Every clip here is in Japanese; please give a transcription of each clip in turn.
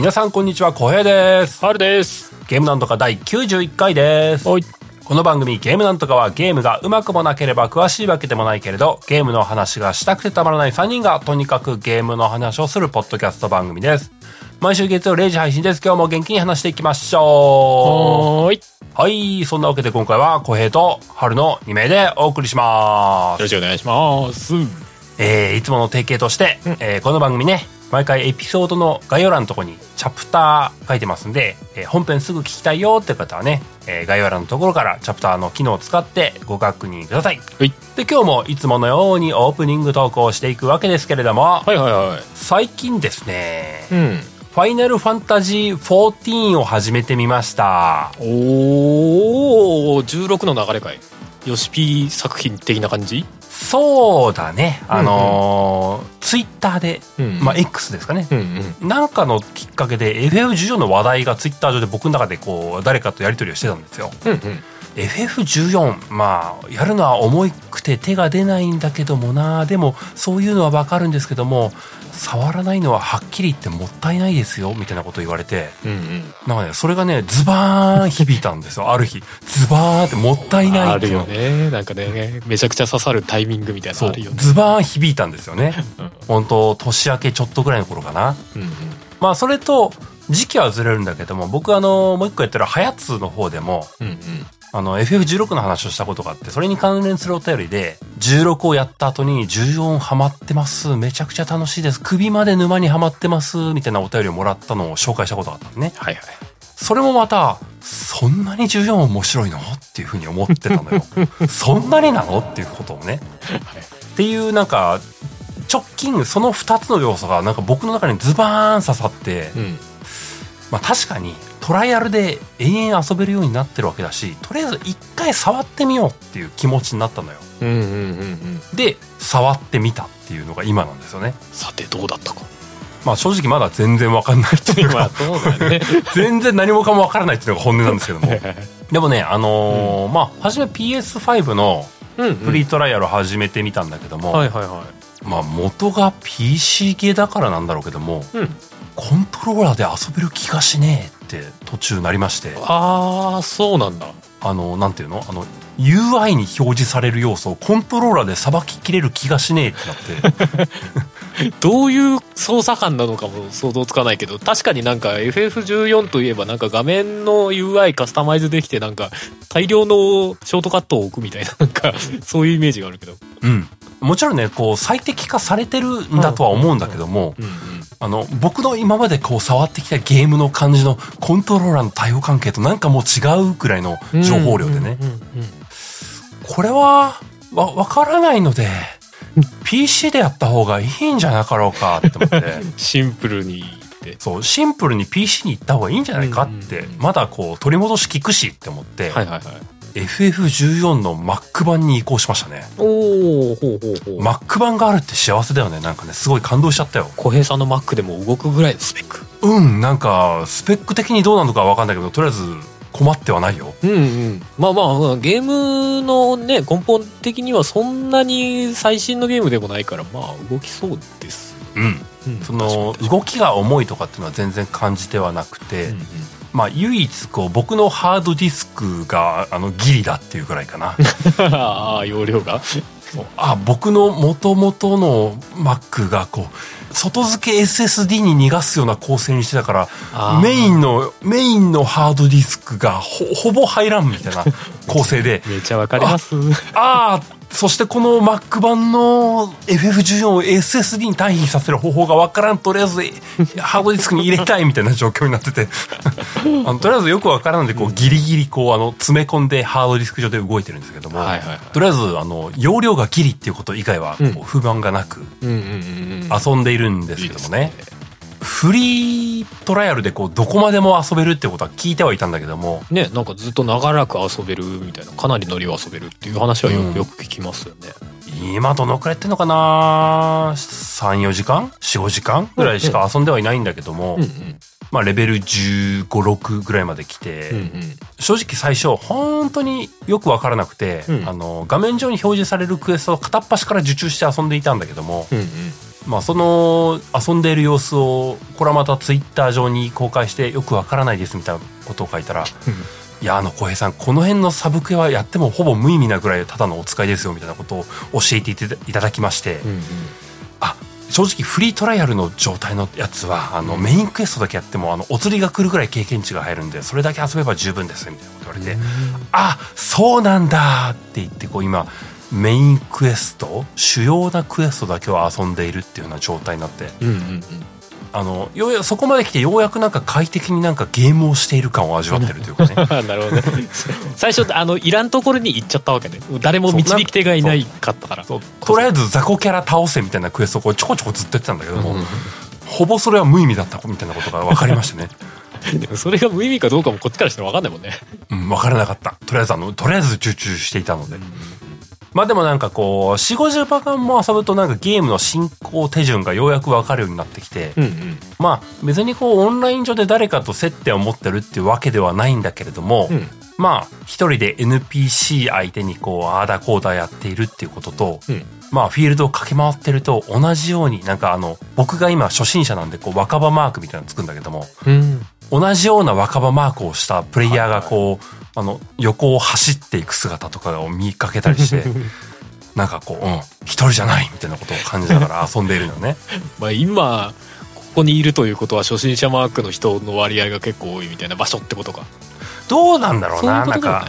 皆さんこんにちは、小平です。春です。ゲームなんとか第91回です。はい。この番組ゲームなんとかはゲームがうまくもなければ詳しいわけでもないけれど、ゲームの話がしたくてたまらない3人がとにかくゲームの話をするポッドキャスト番組です。毎週月曜0時配信です。今日も元気に話していきましょはーい。よう。はい。そんなわけで今回は小平と春の2名でお送りしますろ。しくお願いします。えー、いつもの提携として、えーこの番組ね、毎回エピソードの概要欄のところにチャプター書いてますんで、えー本編すぐ聞きたいよって方はね、えー概要欄のところからチャプターの機能を使ってご確認ください。はい。で、今日もいつものようにオープニングトークをしていくわけですけれども、はいはいはい。最近ですね、うん。ファイナルファンタジー14を始めてみました。おー、16の流れかい。ヨシピー作品的な感じ？そうだね、あのーツイッターで、うんまあ X ですかね、う。なんかのきっかけで FF14 の話題がツイッター上で僕の中でこう誰かとやり取りをしてたんですよ。うんうん。FF14 まあやるのは重くて手が出ないんだけどもなでもそういうのはわかるんですけども触らないのははっきり言ってもったいないですよみたいなこと言われてうんうん。なんかねそれがねズバーン響いたんですよ ある日ズバーンってもったいないあるっていうのよね。なんかね、めちゃくちゃ刺さるタイミングみたいなのあるよね。ズバーン響いたんですよねうん本当年明けちょっとぐらいの頃かなうんうん。まあそれと時期はずれるんだけども僕あのもう一個やってるハヤツの方でもうんうん。あの FF16 の話をしたことがあってそれに関連するお便りで16をやった後に14ハマってますめちゃくちゃ楽しいです首まで沼にはまってますみたいなお便りをもらったのを紹介したことがあったのね。はいはい。それもまたそんなに14面白いの？っていうふうに思ってたのよ。そんなになの？っていうことをね。っていうなんか直近その2つの要素がなんか僕の中にズバーン刺さって、うん。まあ確かにトライアルで延々遊べるようになってるわけだしとりあえず一回触ってみようっていう気持ちになったのようんうんうんうん。で触ってみたっていうのが今なんですよねさてどうだったか。まあ正直まだ全然わかんないっていう今、かね。全然何もかもわからないっていうのが本音なんですけども でもねあのーまあ初め PS5 のうんフリートライアルを始めてみたんだけども、はいはいはまあ元が PC 系だからなんだろうけどもい。うん。コントローラーで遊べる気がしねえって途中なりましてあー、そうなんだ。あの、なんていうの？あの、UI に表示される要素をコントローラーでさばききれる気がしねえってなって。どういう操作感なのかも想像つかないけど確かになんか FF14 といえばなんか画面の UI カスタマイズできてなんか大量のショートカットを置くみたいななんか そういうイメージがあるけどうん。もちろんね、こう、最適化されてるんだとは思うんだけども、うんうんあの、僕の今までこう触ってきたゲームの感じのコントローラーの対応関係となんかもう違うくらいの情報量でね。これは、わ、わからないので、PC でやった方がいいんじゃなかろうかって思って。シンプルにって。そう、シンプルに PC に行った方がいいんじゃないかって、まだこう、取り戻し効くしって思って、はいはいはい FF14 の Mac 版に移行しましたね。おおほうほうほう Mac 版があるって幸せだよね。なんかね、すごい感動しちゃったよ。小平さんの Mac でも動くぐらいのスペックうん、なんか、スペック的にどうなのかわかんないけど、とりあえず困ってはないよ。うんうんまあまあゲームのね根本的にはそんなに最新のゲームでもないからまあ動きそうですうん。うんその、動きが重いとかっていうのは全然感じてはなくて、うんうんまあ、唯一、こう、僕のハードディスクが、あの、ギリだっていうぐらいかな。ああ容量が？あ、僕の元々の Mac が、こう、外付け SSD に逃がすような構成にしてたから、メインの、メインのハードディスクがほ、ほぼ入らんみたいな構成で、めちゃわかります。ああ、そしてこの Mac 版の FF14 を SSD に対比させる方法がわからん。とりあえず ハードディスクに入れたいみたいな状況になってて。あのとりあえずよくわからんので、こうギリギリこうあの詰め込んでハードディスク上で動いてるんですけども。はいはいはいとりあえずあの容量がギリっていうこと以外は不満がなくうんうんうんうん遊んでいるんですけどもね。いいですフリートライアルでこうどこまでも遊べるってことは聞いてはいたんだけども、ねなんかずっと長らく遊べるみたいなかなりノリを遊べるっていう話はよ,、うん。よく聞きますよね。今どのくらいやってんのかな？3、4時間 ?4、5時間？ぐらいしか遊んではいないんだけども、うんうん。まあレベル15、6ぐらいまで来て、うんうん。正直最初本当によくわからなくて、うん。あの画面上に表示されるクエストを片っ端から受注して遊んでいたんだけども、うんうんまあその遊んでいる様子をこれはまたツイッター上に公開してよくわからないですみたいなことを書いたらいやあの小平さんこの辺のサブクエはやってもほぼ無意味なぐらいただのお使いですよみたいなことを教えていただきまして、うんうん。あ正直フリートライアルの状態のやつはあのメインクエストだけやってもあのお釣りが来るぐらい経験値が入るんでそれだけ遊べば十分ですみたいなこと言われて、あそうなんだって言ってこう今メインクエスト主要なクエストだけを遊んでいるっていうような状態になって。うんうんうんあのようやそこまで来てようやくなんか快適になんかゲームをしている感を味わってるというかね。なるほどね。最初あのいらんところに行っちゃったわけね。誰も導き手がいないかったから。とりあえず雑魚キャラ倒せみたいなクエストをこうちょこちょこずっとやってたんだけども、ほぼそれは無意味だったみたいなことが分かりましてね。でもそれが無意味かどうかもこっちからしても分かんないもんね。うん、分からなかった。とりあえずあの、とりあえず集中していたので。まあでもなんかこう、4、50パ間も遊ぶとなんかゲームの進行手順がようやく分かるようになってきて、うんうん。まあ別にこうオンライン上で誰かと接点を持ってるっていうわけではないんだけれども、うん。まあ一人で NPC 相手にこう、ああだこうだやっているっていうことと、うん。まあフィールドを駆け回ってると同じようになんかあの、僕が今初心者なんでこう若葉マークみたいなのつくんだけども、うん同じような若葉マークをしたプレイヤーがこう、あの、横を走っていく姿とかを見かけたりして、なんかこう、うん、一人じゃないみたいなことを感じながら遊んでいるのね。まあ今ここにいるということは初心者マークの人の割合が結構多いみたいな場所ってことか。どうなんだろうな、なんか、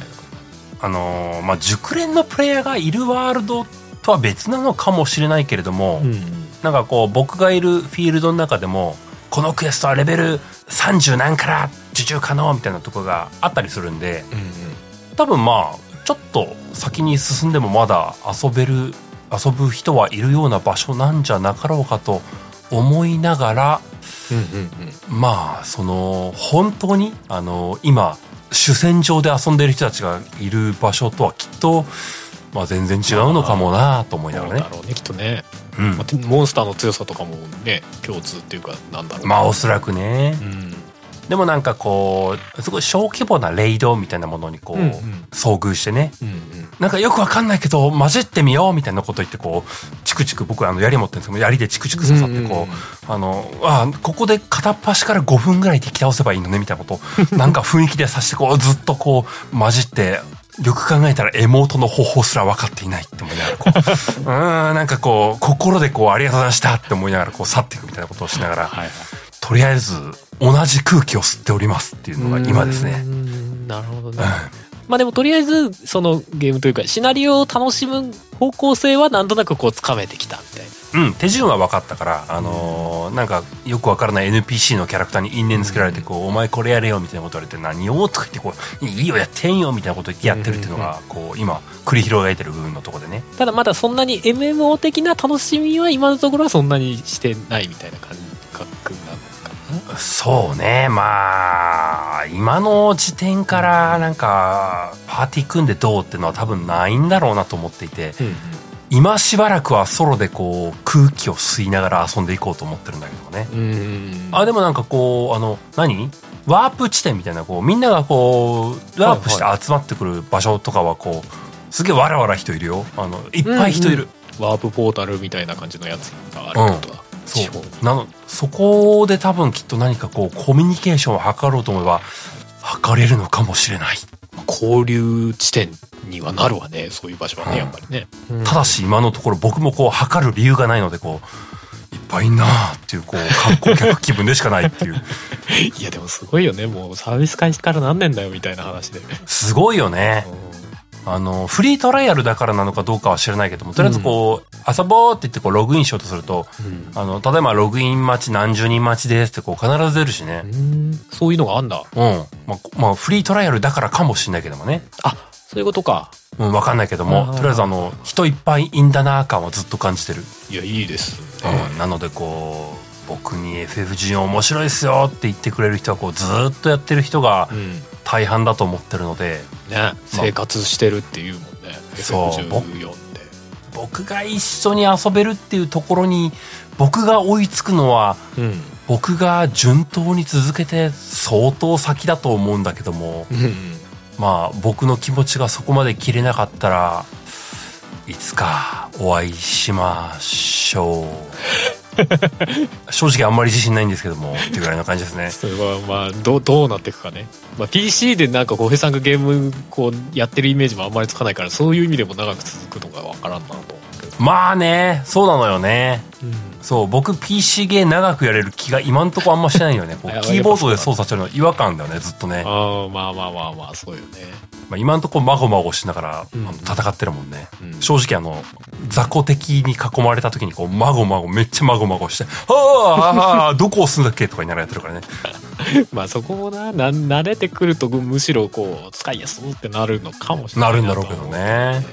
あのーまあ、熟練のプレイヤーがいるワールドとは別なのかもしれないけれども、うん。なんかこう、僕がいるフィールドの中でも、このクエストはレベル30何から受注可能みたいなところがあったりするんで、うんうん多分まあちょっと先に進んでもまだ遊べる遊ぶ人はいるような場所なんじゃなかろうかと思いながらうんうんうんまあその本当にあの今主戦場で遊んでる人たちがいる場所とはきっと、まあ、全然違うのかもなと思いながらね。そうだ。ろうねきっとね、うん。まあモンスターの強さとかもね共通っていうかなんだろう。まあおそらくね。うん。でもなんかこうすごい小規模なレイドみたいなものにこう、うんうん。遭遇してね。うんうん。なんかよくわかんないけど混じってみようみたいなこと言ってこうチクチク僕はあの槍持ってるんですけど槍でチクチク刺さってこう、あのあここで片っ端から5分ぐらい敵倒せばいいのねみたいなことをなんか雰囲気でさしてこうずっとこう混じってよく考えたら妹の方法すら分かっていないって思いながらこう うーんなんかこう心でこうありがとうございましたって思いながらこう去っていくみたいなことをしながらはいはい。とりあえず同じ空気を吸っておりますっていうのが今ですうね。んなるほどね。うん。まあでもとりあえずそのゲームというかシナリオを楽しむ方向性はなんとなくこうつかめてきたみたいなうん、手順は分かったから、あのーなんかよく分からない NPC のキャラクターに因縁つけられてこう、お前これやれよみたいなこと言われて何をとか言ってこういいよやってんよみたいなこと言ってやってるっていうのがこう今繰り広げてる部分のところでね。ただまだそんなに MMO 的な楽しみは今のところはそんなにしてないみたいな感覚なのかな？そうね。まあ今の時点からなんかパーティー組んでどうっていうのは多分ないんだろうなと思っていて。うん今しばらくはソロでこう空気を吸いながら遊んでいこうと思ってるんだけどもね。うん。あでもなんかこうあの何？ワープ地点みたいなこうみんながこうワープして集まってくる場所とかはこうすげえわらわら人いるよ。あのいっぱい人いる、ワープポータルみたいな感じのやつがあるってことだ、そう。地方になのそこで多分きっと何かこうコミュニケーションを図ろうと思えば図れるのかもしれない交流地点にはなるわねそういう場所はねやっぱりね、ただし今のところ僕もこう測る理由がないのでこういっぱいいんなーっていうこう観光客気分でしかないっていう。いやでもすごいよね。もうサービス開始から何年だよみたいな話で、すごいよねあのフリートライアルだからなのかどうかは知らないけどもとりあえずこう、遊ぼうって言ってこうログインしようとするとうん。あの例えばログイン待ち何十人待ちですってこう必ず出るしね。うん。そういうのがあんだ。うん。まあ、まあ、フリートライアルだからかもしれないけどもね。あそういうことか。うん、わかんないけどもとりあえずあの人いっぱいいんだな感はずっと感じてる、いやいいですうん、なのでこう僕に FF14 面白いっすよって言ってくれる人はこうずっとやってる人がうん大半だと思ってるのでね生活してるっていうもんね。そう F14 で。僕が一緒に遊べるっていうところに僕が追いつくのはうん。僕が順当に続けて相当先だと思うんだけどもうん。まあ僕の気持ちがそこまで切れなかったらいつかお会いしましょう 正直あんまり自信ないんですけどもっていうぐらいの感じですね。それはまあどうどうなっていくかね、まあ、PC でなんか小平さんがゲームこうやってるイメージもあんまりつかないからそういう意味でも長く続くのがわからんなとまあねそうなのよねそう僕 PC ゲー長くやれる気が今んとこあんましてないよね。キーボードで操作してるの違和感だよねずっとね、ああまあまあまあまあそうよね。まあ、今んとこまごまごしながら、うん。戦ってるもんね、うん。正直あの雑魚敵に囲まれた時にこうまごまごめっちゃまごまごして「ああ どこ押すんだっけ?」とか言いながらやってるからね。まあそこもなな慣れてくるとむしろこう使いやすいってなるのかもしれなないるんだろうけどね。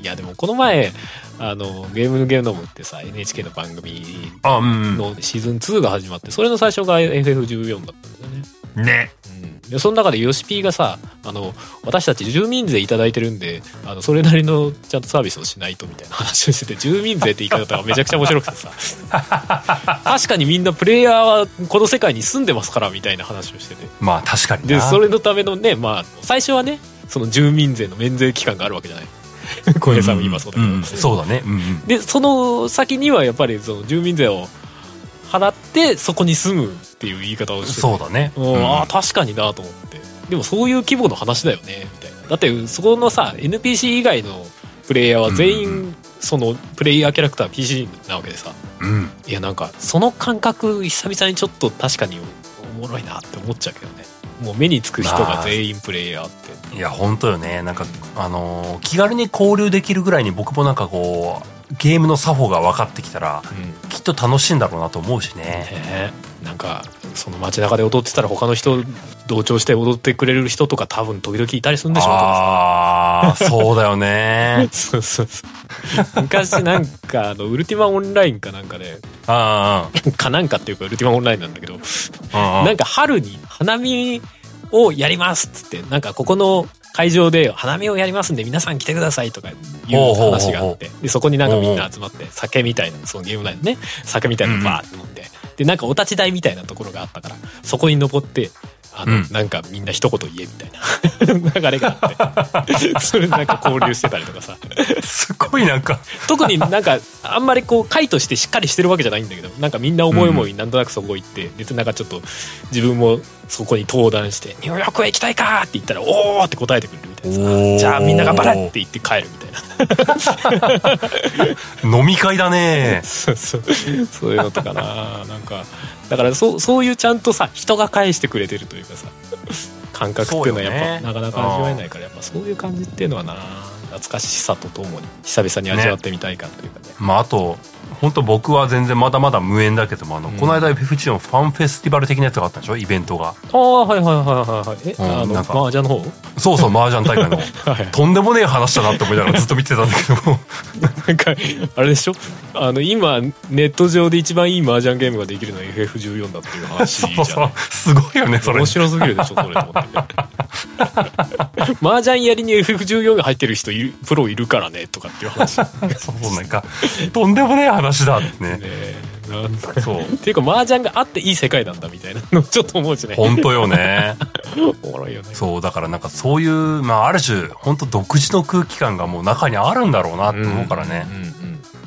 いやでもこの前あのゲームのゲノムってさ NHK の番組のシーズン2が始まってそれの最初が FF14 だったんですよね。ね。うん。でその中でヨシピーがさあの私たち住民税いただいてるんであのそれなりのちゃんとサービスをしないとみたいな話をしてて 住民税って言い方がめちゃくちゃ面白くてさ。確かにみんなプレイヤーはこの世界に住んでますからみたいな話をしてて。まあ確かにな。でそれのためのねまあ最初はねその住民税の免税期間があるわけじゃない 小平さんも今そうだけど、んんそうだね。うんうん。でその先にはやっぱりその住民税を払ってそこに住むっていう言い方をして。てそうだね。うん。うん。ああ確かになと思って。でもそういう規模の話だよね。みたいなだってそこのさ NPC 以外のプレイヤーは全うん員そのプレイヤーキャラクター PC なわけでさ。うん。いやなんかその感覚久々にちょっと確かにおもろいなって思っちゃうけどね。もう目につく人が全員プレイヤーって。いや本当よね。なんかあのー気軽に交流できるぐらいに僕もなんかこうゲームの作法が分かってきたらうん。きっと楽しいんだろうなと思うしね。ねなんかその街中で踊ってたら他の人同調して踊ってくれる人とか多分時々いたりするんでしょうああそうだよね。さ そうそうそう。昔なんかあのウルティマオンラインかなんかであかなんかっていうかウルティマオンラインなんだけどなんか春に花見をやりますっつってなんかここの会場で花見をやりますんで皆さん来てくださいとかいう話があってでそこになんかみんな集まって酒みたいなそのゲーム内のね酒みたいなのバーって飲んででなんかお立ち台みたいなところがあったからそこに登ってあの、うん。なんかみんな一言言えみたいな。流れがあって。それでなんか交流してたりとかさ。すごいなんか。特になんかあんまりこう会としてしっかりしてるわけじゃないんだけどなんかみんな思い思いなんとなくそこ行って、別になんかちょっと自分もそこに登壇して「ニューヨークへ行きたいか!」って言ったら「おお!」って答えてくれるみたいなさ。じゃあみんな頑張れって言って帰るみたいな。飲み会だね。そうそう。そういうのとかな。なんかだからそうそういうちゃんとさ人が返してくれてるというかさ 感覚っていうのはやっぱ、ね。なかなか味わえないからやっぱそういう感じっていうのはな懐かしさとともに久々に味わってみたいかというかね。まああと本当僕は全然まだまだ無縁だけどもあの、うん。この間 FF のファンフェスティバル的なやつがあったんでしょ？イベントが。ああはいはいはいはいはいえ、うんあのなんか麻雀の方？そうそう麻雀大会の はいとんでもねえ話だなって思いながらずっと見てたんだけども。なんかあれでしょ？あの今ネット上で一番いい麻雀ゲームができるのは FF14 だっていう話じゃそうそう。すごいよねそれ。面白すぎるでしょそれ。と思ってね麻雀やりに FF14 が入ってる人いるプロいるからねとかっていう話。ね そうそうなんかとんでもねえ話だって。ねそう。っていうか麻雀があっていい世界なんだみたいなのちょっと思うしね。本当よね。おもろいよね。そうだからなんかそういうまあある種本当独自の空気感がもう中にあるんだろうなって思うからね、うんうん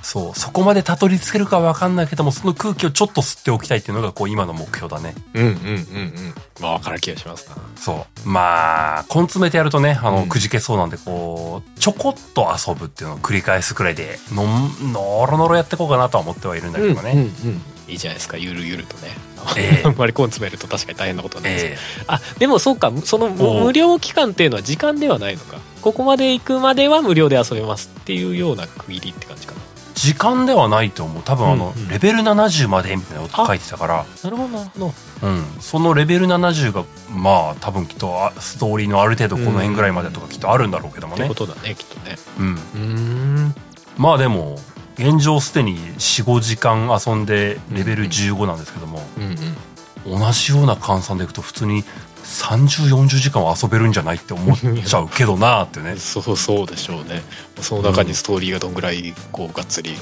そう。そこまでたどり着けるかわかんないけどもその空気をちょっと吸っておきたいっていうのがこう今の目標だね。うんうんうん。うんうんまあ分かる気がしますな。そう。まあ根詰めてやるとねあの、うん。くじけそうなんでこうちょこっと遊ぶっていうのを繰り返すくらいでのんのろのろやっていこうかなとは思ってはいるんだけどね、うんうんうん。いいじゃないですかゆるゆるとね、ええ。あんまり根詰めると確かに大変なことになります、え。あでもそうかその無料期間っていうのは時間ではないのか。ここまで行くまでは無料で遊べますっていうような区切りって感じかな。え時間ではないと思う。多分あの、うんうん。レベル70までみたいなこと書いてたから。なるほどな。るほどうん、そのレベル70がまあ多分きっとあストーリーのある程度この辺ぐらいまでとかきっとあるんだろうけどもね。ってことだねきっとね。うん、うーん。まあでも現状すでに45時間遊んでレベル15なんですけども、うんうん。同じような換算でいくと普通に3040時間は遊べるんじゃないって思っちゃうけどなーってね。そう そうでしょうね。その中にストーリーがどんぐらいこうがっつり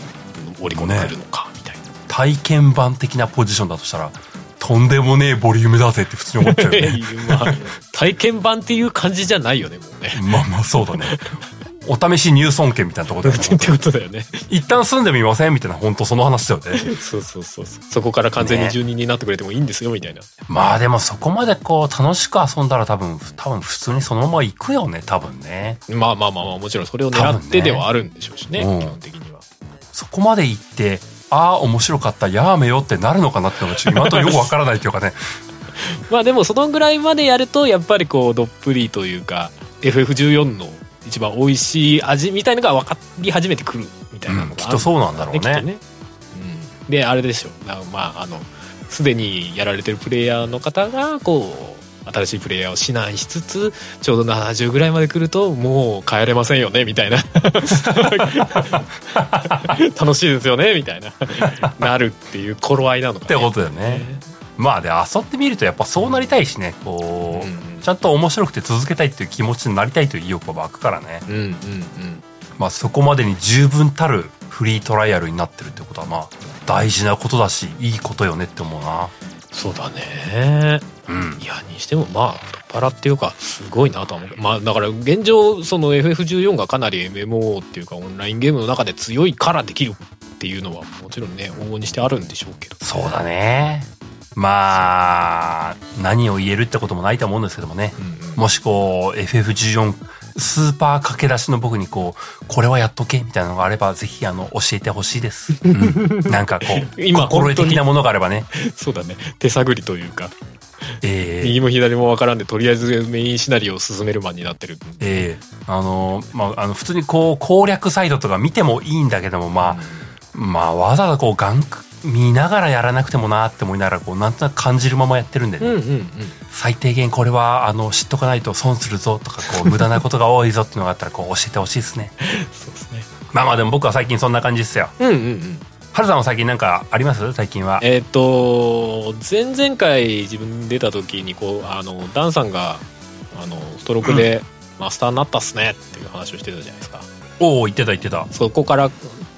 織り込んでくるのかみたいな、体験版的なポジションだとしたらとんでもねえボリュームだぜって普通に思っちゃうよね。まあ、体験版っていう感じじゃないよねもうね。まあまあそうだねお試し入村券みたいなところで ってことだよね。一旦住んでみませんみたいな本当その話だよね。そうそうそうそう。そこから完全に住人になってくれてもいいんですよみたいな、まあでもそこまでこう楽しく遊んだら多分多分普通にそのまま行くよね多分ね。まあまあまあまあもちろんそれを狙ってではあるんでしょうしね多分ね基本的には。そこまで行ってああ面白かったやめよってなるのかなってのが今とよくわからないっていうかね。まあでもそのぐらいまでやるとやっぱりこうどっぷりというか FF14 の一番美味しい味みたいのが分かり始めてくるみたいなのがうんきっとそうなんだろうね。ね、うん、であれでしょなまああのすでにやられてるプレイヤーの方がこう新しいプレイヤーを指南しつつちょうど70ぐらいまで来るともう帰れませんよねみたいな。楽しいですよねみたいな。なるっていう頃合いなのか、ね、ってことだよねまあで遊ってみるとやっぱそうなりたいしねこう、うんちゃんと面白くて続けたいっていう気持ちになりたいという意欲が湧くからね、うんうんうん。まあ、そこまでに十分たるフリートライアルになってるってことはまあ大事なことだしいいことよねって思うな。そうだね。うん。いやにしてもまあ太っ腹っていうかすごいなとは思う。まあだから現状その FF14 がかなり MMO っていうかオンラインゲームの中で強いからできるっていうのはもちろんね往々にしてあるんでしょうけどそうだねまあ何を言えるってこともないと思うんですけどもね。うんうん。もしこう FF14 スーパー駆け出しの僕にこうこれはやっとけみたいなのがあればぜひあの教えてほしいです、うん。なんかこう今心得的なものがあればね。そうだね。手探りというか。ええ。右も左もわからんでとりあえずメインシナリオを進めるマンになってる。ええ。あのまああの普通にこう攻略サイトとか見てもいいんだけどもまあ、まあわざわざこうガン見ながらやらなくてもなって思いながらこうなんとなく感じるままやってるんでね、うんうんうん。最低限これはあの知っとかないと損するぞとかこう無駄なことが多いぞっていうのがあったらこう教えてほしいですね。そうですね。まあまあでも僕は最近そんな感じですよ。うんうんうんはるさんは最近なんかあります？最近は。えっ、と前々回自分出た時にこうあのダンさんがあのストロークでマスターになったっすねっていう話をしてたじゃないですか。おお言ってた言ってた。そこから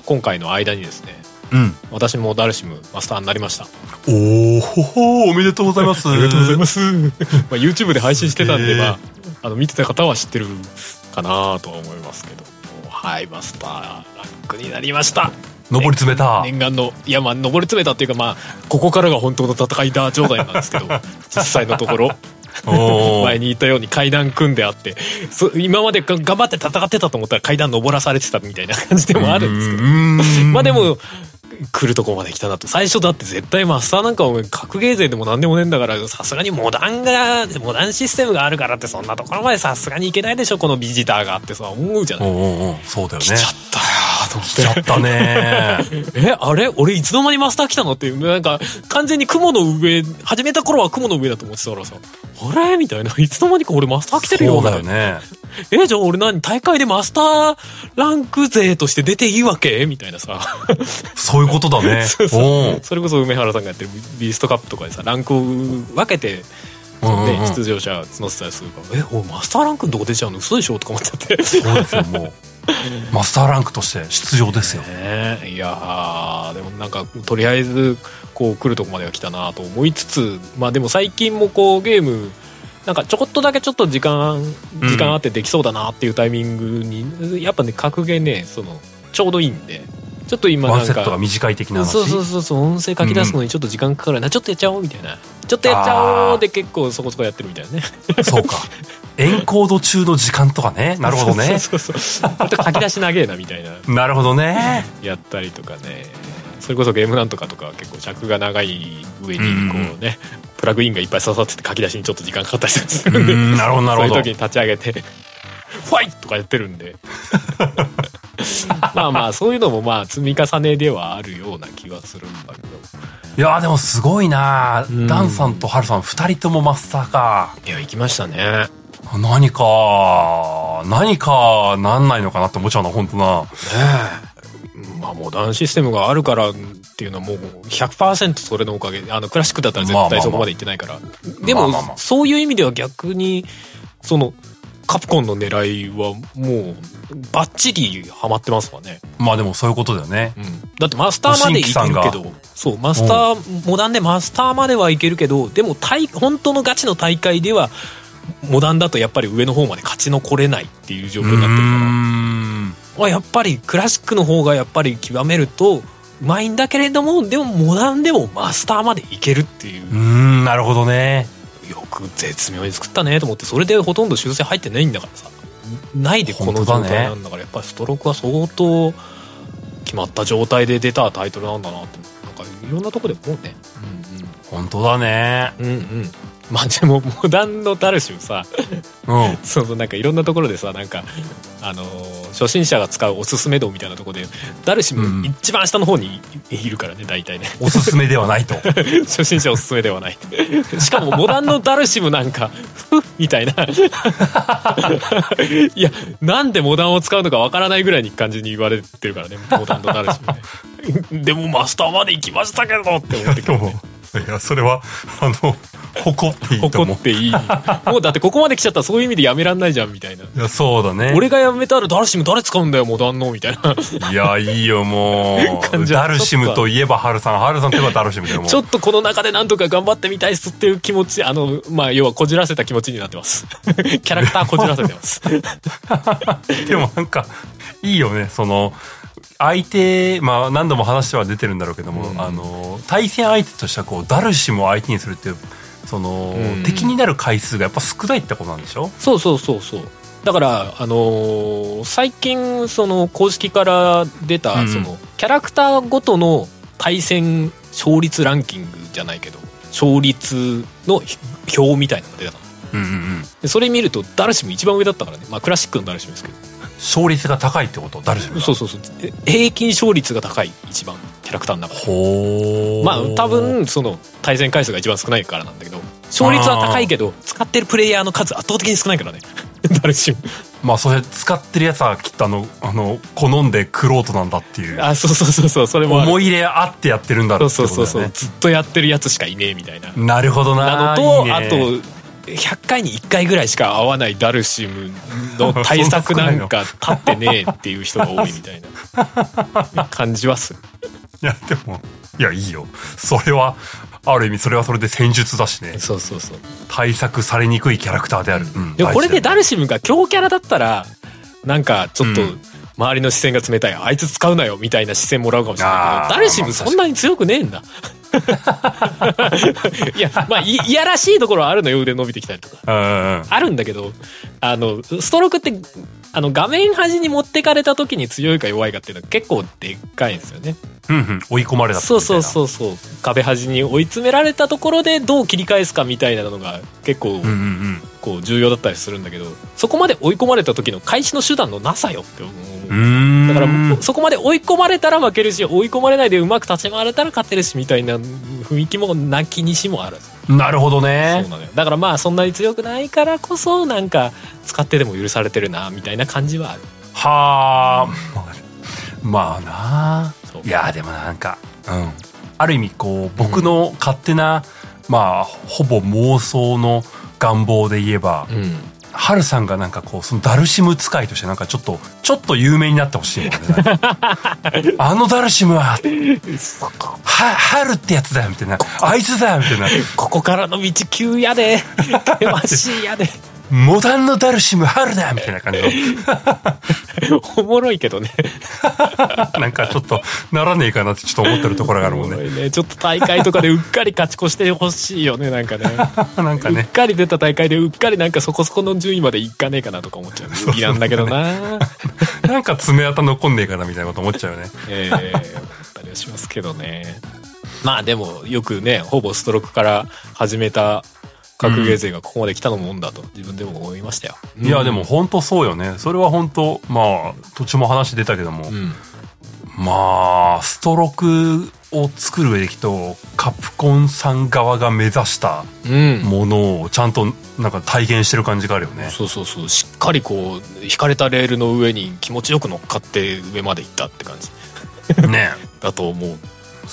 今回の間にですねうん。私もダルシムマスターになりました。おおほほおめでとうございます。ます、まあ、YouTube で配信してたんで、まあ、あの見てた方は知ってるかなとは思いますけど。はいマスターランクになりました。上り詰めた、念願のいやまあ上り詰めたっていうかまあここからが本当の戦いだ状態なんですけど 実際のところ。前に言ったように階段組んであってそ今までが頑張って戦ってたと思ったら階段登らされてたみたいな感じでもあるんですけど。まあでも来るとこまで来たなと。最初だって絶対マスターなんか格ゲー勢でも何でもねえんだからさすがにモダンがモダンシステムがあるからってそんなところまでさすがにいけないでしょこのビジターがあってさ思うじゃない。おうおうそうだよね。来ちゃったよーと思って来ちゃったね。えあれ？俺いつの間にマスター来たのっていうなんか完全に雲の上始めた頃は雲の上だと思ってたからさ。あれ？みたいな。いつの間にか俺マスター来てるよ。そうだよね。えじゃあ俺何？大会でマスターランク勢として出ていいわけ？みたいなさ。そういうことだね。そうそう。それこそ梅原さんがやってるビーストカップとかでさランクを分けて、ね、出場者募ってたりするから「えおいマスターランクどこ出ちゃうの？嘘でしょ?」とか思っちゃって。そうですよもう マスターランクとして出場ですよ。ねいやーでもなんかとりあえずこう来るとこまでは来たなと思いつつまあでも最近もこうゲームなんかちょこっとだけちょっと時間うん。時間あってできそうだなっていうタイミングに、やっぱね格ゲーねそのちょうどいいんでちょっと今なんかワンセットが短い的な話。そうそうそうそう音声書き出すのにちょっと時間かかるな、ちょっとやっちゃおうみたいな。ちょっとやっちゃおうで結構そこそこやってるみたいなね。そうか エンコード中の時間とかね。なるほどね。そうそうそう書き出し長えなみたいな。なるほどね。やったりとかね。それこそゲームなんとかとかは結構尺が長い上にこうね、プラグインがいっぱい刺さってて書き出しにちょっと時間かかったりすうるんで。んなるほどなるほどそういう時に立ち上げて「ファイ!」とかやってるんで。まあまあそういうのもまあ積み重ねではあるような気はするんだけど。いやーでもすごいなうん。ダンさんとハルさん二人ともマスターか。いや行きましたね何か何かなんないのかなって思っちゃうな本当な。ねえ。まあモダンシステムがあるからっていうのはもう100%それのおかげであのクラシックだったら絶対そこまでいってないから、でも、そういう意味では逆にそのカプコンの狙いはもうバッチリハマってますわね、まあでもそういうことだよね。うん、だってマスターまでいけるけどそうマスターモダンでマスターまではいけるけどでも大本当のガチの大会ではモダンだとやっぱり上の方まで勝ち残れないっていう状況になってるから。まあ、やっぱりクラシックの方がやっぱり極めるとうまいんだけれどもでもモダンでもマスターまでいけるっていう。うーんなるほどね。よく絶妙に作ったねと思ってそれでほとんど修正入ってないんだからさ。ないでこの状態なんだからやっぱりストロークは相当決まった状態で出たタイトルなんだなって。なんかいろんなとこで思うね。本当だね。うんうんうんうんまあでもモダンのダルシムさうん。そのなんかいろんなところでさなんかあのー初心者が使うおすすめ度みたいなところでダルシうんム一番下の方にいいるからね大体ね。おすすめではないと。初心者おすすめではない。しかもモダンのダルシムなんかふっみたいな。いやなんでモダンを使うのかわからないぐらいに感じに言われてるからねモダンのダルシムね。でもマスターまで行きましたけどって思ってでもいやそれはあの誇っていいと思う。怒っていい。もうだってここまで来ちゃったらそういう意味でやめらんないじゃんみたいな。いやそうだね。俺がやめたらダルシム誰使うんだよモダンのみたいな。いやいいよもう。ダルシムといえばハルさんハルさんといえばダルシムだよもう。ちょっとこの中でなんとか頑張ってみたいっすっていう気持ちあのまあ要はこじらせた気持ちになってます。キャラクターこじらせてます。でもなんかいいよねその相手まあ何度も話は出てるんだろうけども、うん。あの対戦相手としてはこうダルシムを相手にするっていうその、うん。敵になる回数がやっぱ少ないってことなんでしょ？そうそうそうそう。だからあのー最近その公式から出た、うん。そのキャラクターごとの対戦勝率ランキングじゃないけど勝率のひ表みたいなのが出たの。うんうんうん。でそれ見るとダルシム一番上だったからね。まあクラシックのダルシムですけど勝率が高いってこと？ダルシムが。そうそうそう。え平均勝率が高い一番キャラクターの中で。まあ多分その対戦回数が一番少ないからなんだけど。勝率は高いけど使ってるプレイヤーの数圧倒的に少ないからね。ダルシムまあそれ使ってるやつはきっとあのあの好んでクロートなんだっていう。あそうそうそうそう。それも思い入れあってやってるんだろそううってことだよね。そうそうそうずっとやってるやつしかいねえみたいな。なるほどななのとあと100回に1回ぐらいしか会わないダルシムの対策なんか立ってねえっていう人が多いみたいな。感じはする。いやでもいやいいよ。それはある意味それはそれで戦術だしね。そうそうそう。対策されにくいキャラクターである、うん。でもこれでダ大ルシムが強キャラだったらなんかちょっとうん周りの視線が冷たい、あいつ使うなよみたいな視線もらうかもしれないけどダルシムそんなに強くねえんだ。いやまあいいやらしいところはあるのよ。腕伸びてきたりとか。あるんだけどあのストロークってあの画面端に持ってかれた時に強いか弱いかっていうのは結構でっかいんですよね。うんうん。追い込まれたそうそううそうそう。壁端に追い詰められたところでどう切り返すかみたいなのが結構うんうんうん。こう重要だったりするんだけどそこまで追い込まれた時の開始の手段のなさよって思う。だからそこまで追い込まれたら負けるし追い込まれないでうまく立ち回れたら勝てるしみたいな雰囲気もなきにしもあるなるほどそうねなのよ。だからまあそんなに強くないからこそなんか使ってでも許されてるなみたいな感じはある。はあ。まあな。そう。いやでもなんかうん。ある意味こう僕の勝手な、まあほぼ妄想の願望で言えば、うんハルさんがなんかこう、そのダルシム使いとしてなんかちょっと、ちょっと有名になってほしいね。あのダルシムは、は、ハルってやつだよ、みたいな。あいつだよ、みたいな。ここからの道急やで険しいやでモダンのダルシム、ハルだよ、みたいな感じ おもろいけどねの。なんかちょっと、ならねえかなってちょっと思ってるところがあるもんね。いねちょっと大会とかでうっかり勝ち越してほしいよねなんかねうっなんかね。かり出た大会でうっかりなんかそこそこの順位までいかねえかなとか思っちゃう無理なんだけどななんか爪痕残んねえかな、みたいなこと思っちゃうよね。ええ思ったりはしますけどねまあでもよくねほぼストロークから始めた格ゲー勢がここまで来たのもんだと自分でも思いましたよ、いや、でも本当そうよね。それは本当まあ、途中も話出たけども、うん。まあ、ストロークを作る上できっと、カプコンさん側が目指したうん。ものをちゃんとなんか体現してる感じがあるよね。そうそうそう。しっかりこう引かれたレールの上に気持ちよく乗っかって上まで行ったって感じ。ね。だと思う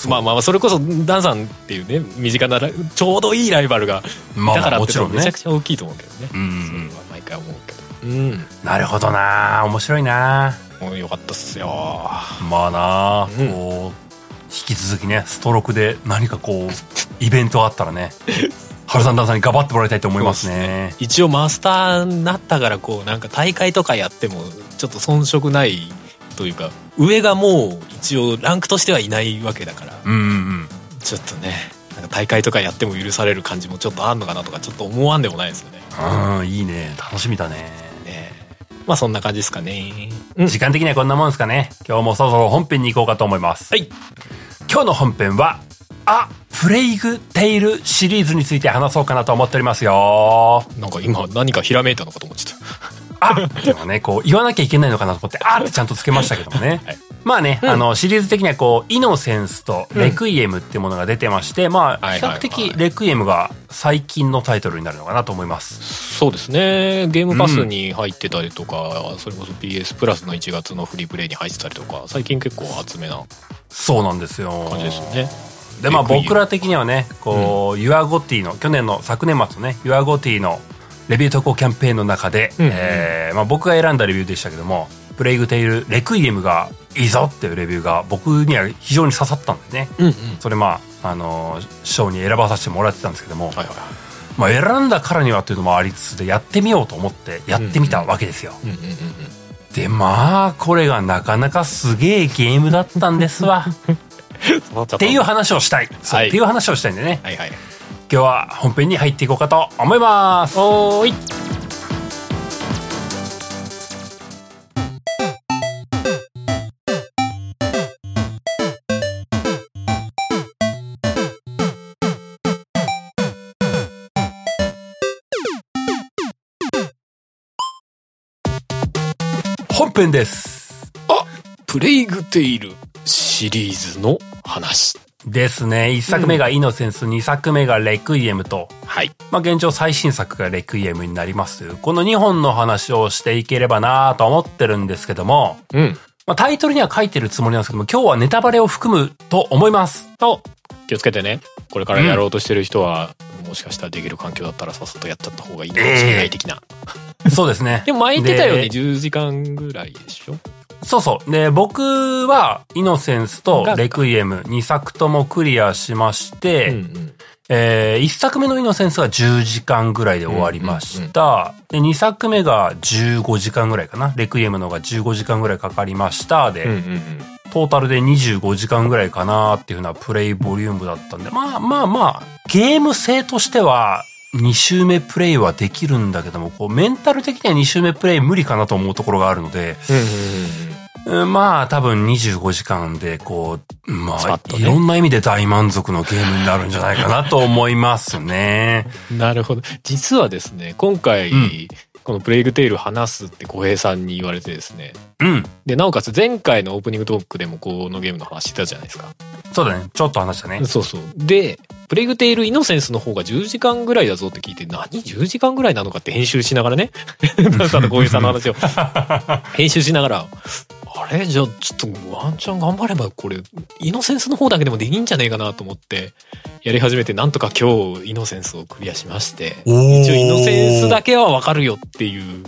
まあまあそれこそダンさんっていうね身近なラちょうどいいライバルがいまあたからってめちゃくちゃ大きいと思うけどね、うんそれは毎回思うけど。うん。なるほどな。面白いな。もうよかったっすよ。まあな。うん。こう、引き続きね、ストロークで何かこう、イベントがあったらね、ハルさんダンさんに頑張ってもらいたいと思いますね。一応マスターになったからこうなんか大会とかやってもちょっと遜色ないというか、上がもう一応ランクとしてはいないわけだから、うんうんうん。ちょっとね、なんか大会とかやっても許される感じもちょっとあんのかなとか、ちょっと思わんでもないですよね。うん、いいね。楽しみだね。ねまあそんな感じですかね。うん。時間的にはこんなもんですかね。今日もそろそろ本編に行こうかと思います。はい。今日の本編は、あ、プレイグテイルシリーズについて話そうかなと思っておりますよ。なんか今何かひらめいたのかと思っちゃっあでもね、こう言わなきゃいけないのかなと思って、あってちゃんとつけましたけどもね。はいまあね、あの、シリーズ的にはこう、イノセンスとレクイエムっていうものが出てまして、まあ、はいはいはい比較的レクイエムが最近のタイトルになるのかなと思います。た。そうですね。ゲームパスに入ってたりとか、それこそ PS プラスの1月のフリープレイに入ってたりとか、最近結構厚めなそうなんですよ。感じですよね。でまあ僕ら的にはねこう、ユアゴティの去年の昨年末のねユアゴティのレビュー投稿キャンペーンの中で、うんえーまあ、僕が選んだレビューでしたけども「プレイグテイルレクイエムがいいぞ」っていうレビューが僕には非常に刺さったんでねうんうん。それまああの賞に選ばさせてもらってたんですけども、はいはいはい。まあ、選んだからにはというのもありつつでやってみようと思ってやってみたわけですよ、うんうんうんうん。でまあこれがなかなかすげえゲームだったんですわ っていう話をしたい、はいっていう話をしたいんでねはいはい。今日は本編に入っていこうかと思いますおーい。本編ですプレイグテイルシリーズの話。ですね。1作目がイノセンス、2作目がレクイエムと、はい。まあ、現状最新作がレクイエムになります。この2本の話をしていければなと思ってるんですけども、うん。まあ、タイトルには書いてるつもりなんですけども今日はネタバレを含むと思います。と、気をつけてね。これからやろうとしてる人は、もしかしたらできる環境だったらさっさとやっちゃった方がいいかもしれない的な。そうですね。でも前言ってたようにで10時間ぐらいでしょ？そうそう。で、僕は、イノセンスとがレクイエム、2作ともクリアしまして、うんうん。えー、1作目のイノセンスが10時間ぐらいで終わりました。で、2作目が15時間ぐらいかな。レクイエムのが15時間ぐらいかかりました。で、うんうんうん。トータルで25時間ぐらいかなっていうふうなプレイボリュームだったんで、まあまあまあ、ゲーム性としては、2周目プレイはできるんだけども、こう、メンタル的には2周目プレイ無理かなと思うところがあるので、うんうんうんうんまあ多分25時間でこう、まあ、ねいろんな意味で大満足のゲームになるんじゃないかなと思いますね。うん。なるほど。実はですね、今回、うんこのプレイグテイル話すって小平さんに言われてですね。うん。で、なおかつ前回のオープニングトークでもこのゲームの話してたじゃないですか。そうだね。ちょっと話したね。そうそう。で、プレイグテイルイノセンスの方が10時間ぐらいだぞって聞いて、何 ?10 時間ぐらいなのかって編集しながらね。なんか小平さんの話を 編集しながら、あれ？じゃあちょっとワンチャン頑張ればこれ、イノセンスの方だけでもできんじゃねえかなと思って、やり始めて、なんとか今日イノセンスをクリアしまして、一応イノセンスだけはわかるよっていう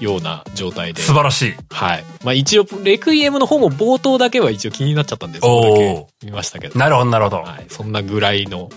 ような状態で。素晴らしい。はい。まあ一応、レクイエムの方も冒頭だけは一応気になっちゃったんで、そこだけ見ましたけど。なるほど、なるほど。はい。そんなぐらいの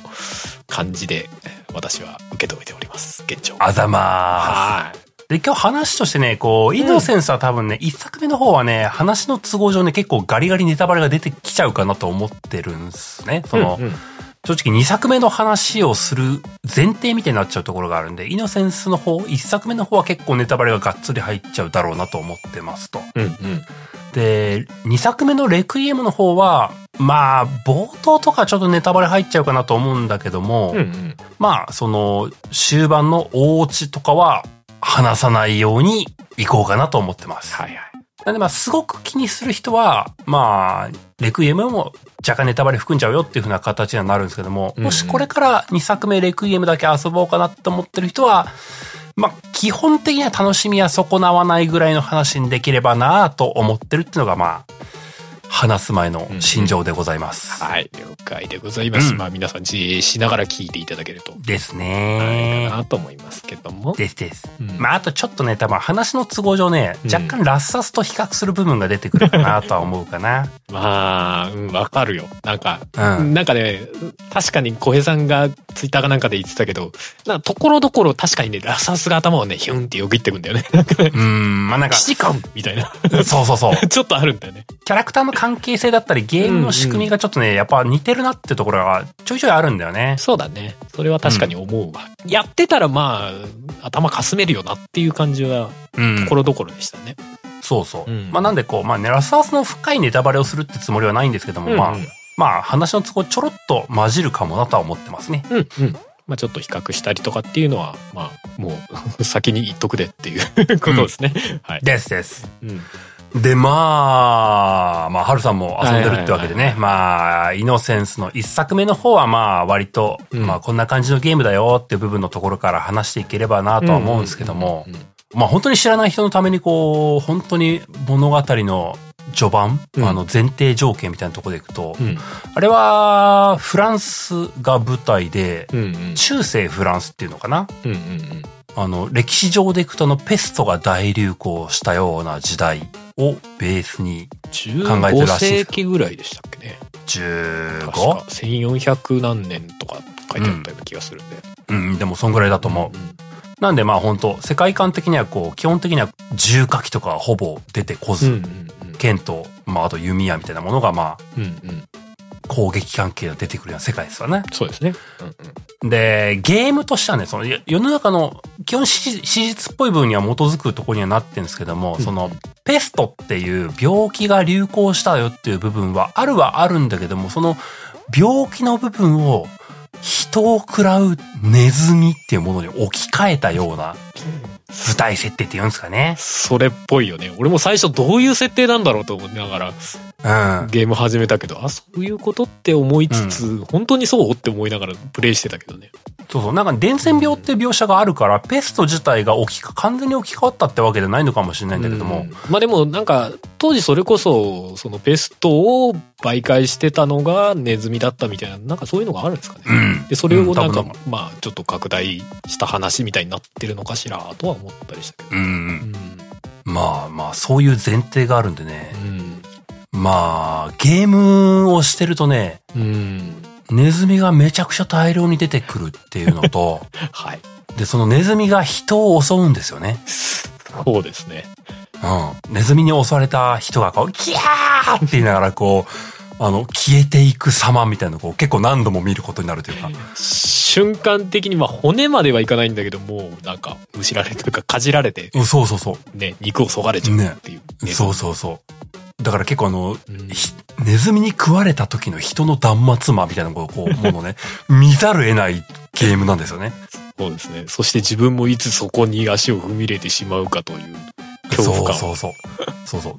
感じで、私は受け止めております。現状。あざまーはい。す。で、今日話としてね、こう、イノセンスは多分ね、一作目の方はね、話の都合上ね、結構ガリガリネタバレが出てきちゃうかなと思ってるんですね。その、うんうん正直2作目の話をする前提みたいになっちゃうところがあるんで、イノセンスの方、1作目の方は結構ネタバレががっつり入っちゃうだろうなと思ってますと。うんうん。で、2作目のレクイエムの方は、まあ、冒頭とかちょっとネタバレ入っちゃうかなと思うんだけども、うんうん。まあ、その、終盤の大落ちとかは話さないようにいこうかなと思ってます。はいはい。なんでまあ、すごく気にする人は、まあ、レクイエムも若干ネタバレ含んじゃうよっていう風な形にはなるんですけども、もしこれから2作目レクイエムだけ遊ぼうかなって思ってる人は、まあ、基本的には楽しみは損なわないぐらいの話にできればなと思ってるっていうのが、まあ、話す前の心情でございます。はい、了解でございます。うんまあ皆さん自営しながら聞いていただけると、ですねかなと思いますけども。ですです。うんまあ、あとちょっとね、多分話の都合上ね、うん若干ラッサスと比較する部分が出てくるかなとは思うかな。まあ、うん、わかるよ。なんか、うんなんかね、確かに小平さんがツイッターかなんかで言ってたけど、なところどころ確かにね、ラサスが頭をね、ヒュンってよぎってくんだよね。うん、まあなんか、騎士官みたいな。そうそうそう。ちょっとあるんだよね。キャラクターの関係性だったり、ゲームの仕組みがちょっとね、やっぱ似てるなってところがちょいちょいあるんだよね。そうだね。それは確かに思うわ。やってたらまあ、頭かすめるよなっていう感じは、うんところどころでしたね。そうそう。うんまあなんでこう、まあね、ラスアスの深いネタバレをするってつもりはないんですけども、まあうん、まあ話の都合ちょろっと混じるかもなとは思ってますね。うんうん。まあちょっと比較したりとかっていうのは、まあ、もう、先に言っとくでっていう ことですね。はい。ですです。うん。で、まあ、まあ、ハルさんも遊んでるってわけでね、まあ、イノセンスの一作目の方はまあ、割と、うん。まあ、こんな感じのゲームだよっていう部分のところから話していければなとは思うんですけども。まあ、本当に知らない人のためにこう、本当に物語の序盤、うん。あの、前提条件みたいなところでいくと、うん。あれは、フランスが舞台で、うんうん。中世フランスっていうのかな？うんうんうん。あの、歴史上でいくとあの、ペストが大流行したような時代をベースに、考えてる15らしいです世紀ぐらいでしたっけね。確 15? か。1400何年とか書いてあったような気がするんで。うん、でもそんぐらいだと思う。なんでまあ本当世界観的にはこう、基本的には重火器とかはほぼ出てこず、うんうんうん。剣と、まああと弓矢みたいなものがまあ、うんうん。攻撃関係が出てくるような世界ですよね。そうですね。うんで、ゲームとしてはね、その、や世の中の基本史史実っぽい部分には基づくところにはなってるんですけども、うんその、ペストっていう病気が流行したよっていう部分はあるはあるんだけども、その病気の部分を人を食らうネズミっていうものに置き換えたような舞台設定って言うんですかね。それっぽいよね。俺も最初どういう設定なんだろうと思いながらうん。ゲーム始めたけど、あ、そういうことって思いつつ、本当にそうって思いながらプレイしてたけどね。そうそう。なんか伝染病って描写があるから、ペスト自体が置きか、完全に置き換わったってわけじゃないのかもしれないんだけども、うんまあでもなんか、当時それこそ、そのペストを媒介してたのがネズミだったみたいな、なんかそういうのがあるんですかね。うん。で、それをなんか、まあちょっと拡大した話みたいになってるのかしら、とは思ったりしたけど。うん。うん。まあまあ、そういう前提があるんでね。うん。まあ、ゲームをしてるとね、うん。ネズミがめちゃくちゃ大量に出てくるっていうのと、はい。で、そのネズミが人を襲うんですよね。そうですね。うん。ネズミに襲われた人がこう、ギャーって言いながらこう、あの、消えていく様みたいなのをこう結構何度も見ることになるというか。瞬間的に、まあ骨まではいかないんだけど、もうなんか、むしられというか、かじられて、うんそうそうそう。ね、肉をそがれちゃうっていう。ねそうそうそう。だから結構あの、うんひネズミに食われた時の人の断末魔みたいなこう、こ うものをね、見ざる得ないゲームなんですよね。そうですね。そして自分もいつそこに足を踏み入れてしまうかという恐怖感。そうそうそう。そうそ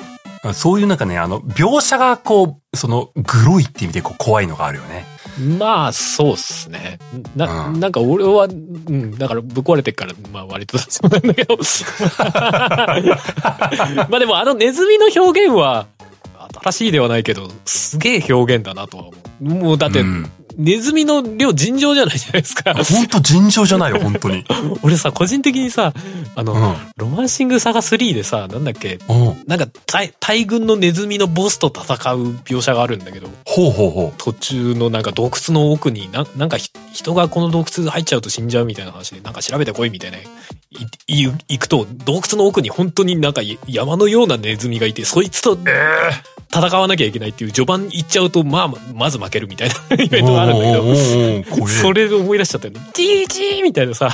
う。そういうなんかね、あの、描写がこう、その、グロいって意味でこう怖いのがあるよね。まあ、そうっすね。な、うんなんか俺は、うん、だからぶっ壊れてっから、まあ割とそうなんだけど。まあでもあのネズミの表現は、新しいではないけど、すげえ表現だなとは思う。もうだって、うんネズミの量尋常じゃないじゃないですか。ほんと尋常じゃないよ、本当に。俺さ、個人的にさ、あの、うん。ロマンシングサガ3でさ、なんだっけ、うん。なんか大大軍のネズミのボスと戦う描写があるんだけど、ほうほうほ途中のなんか洞窟の奥にな、なんかひ人がこの洞窟入っちゃうと死んじゃうみたいな話で、なんか調べてこいみたいな、い、い行くと洞窟の奥に本当になんか山のようなネズミがいて、そいつとう。え戦わなきゃいけないっていう序盤行っちゃうと、まあ、まず負けるみたいな イえベントがあるんだけど、それで思い出しちゃったよね。チーチーみたいなさ、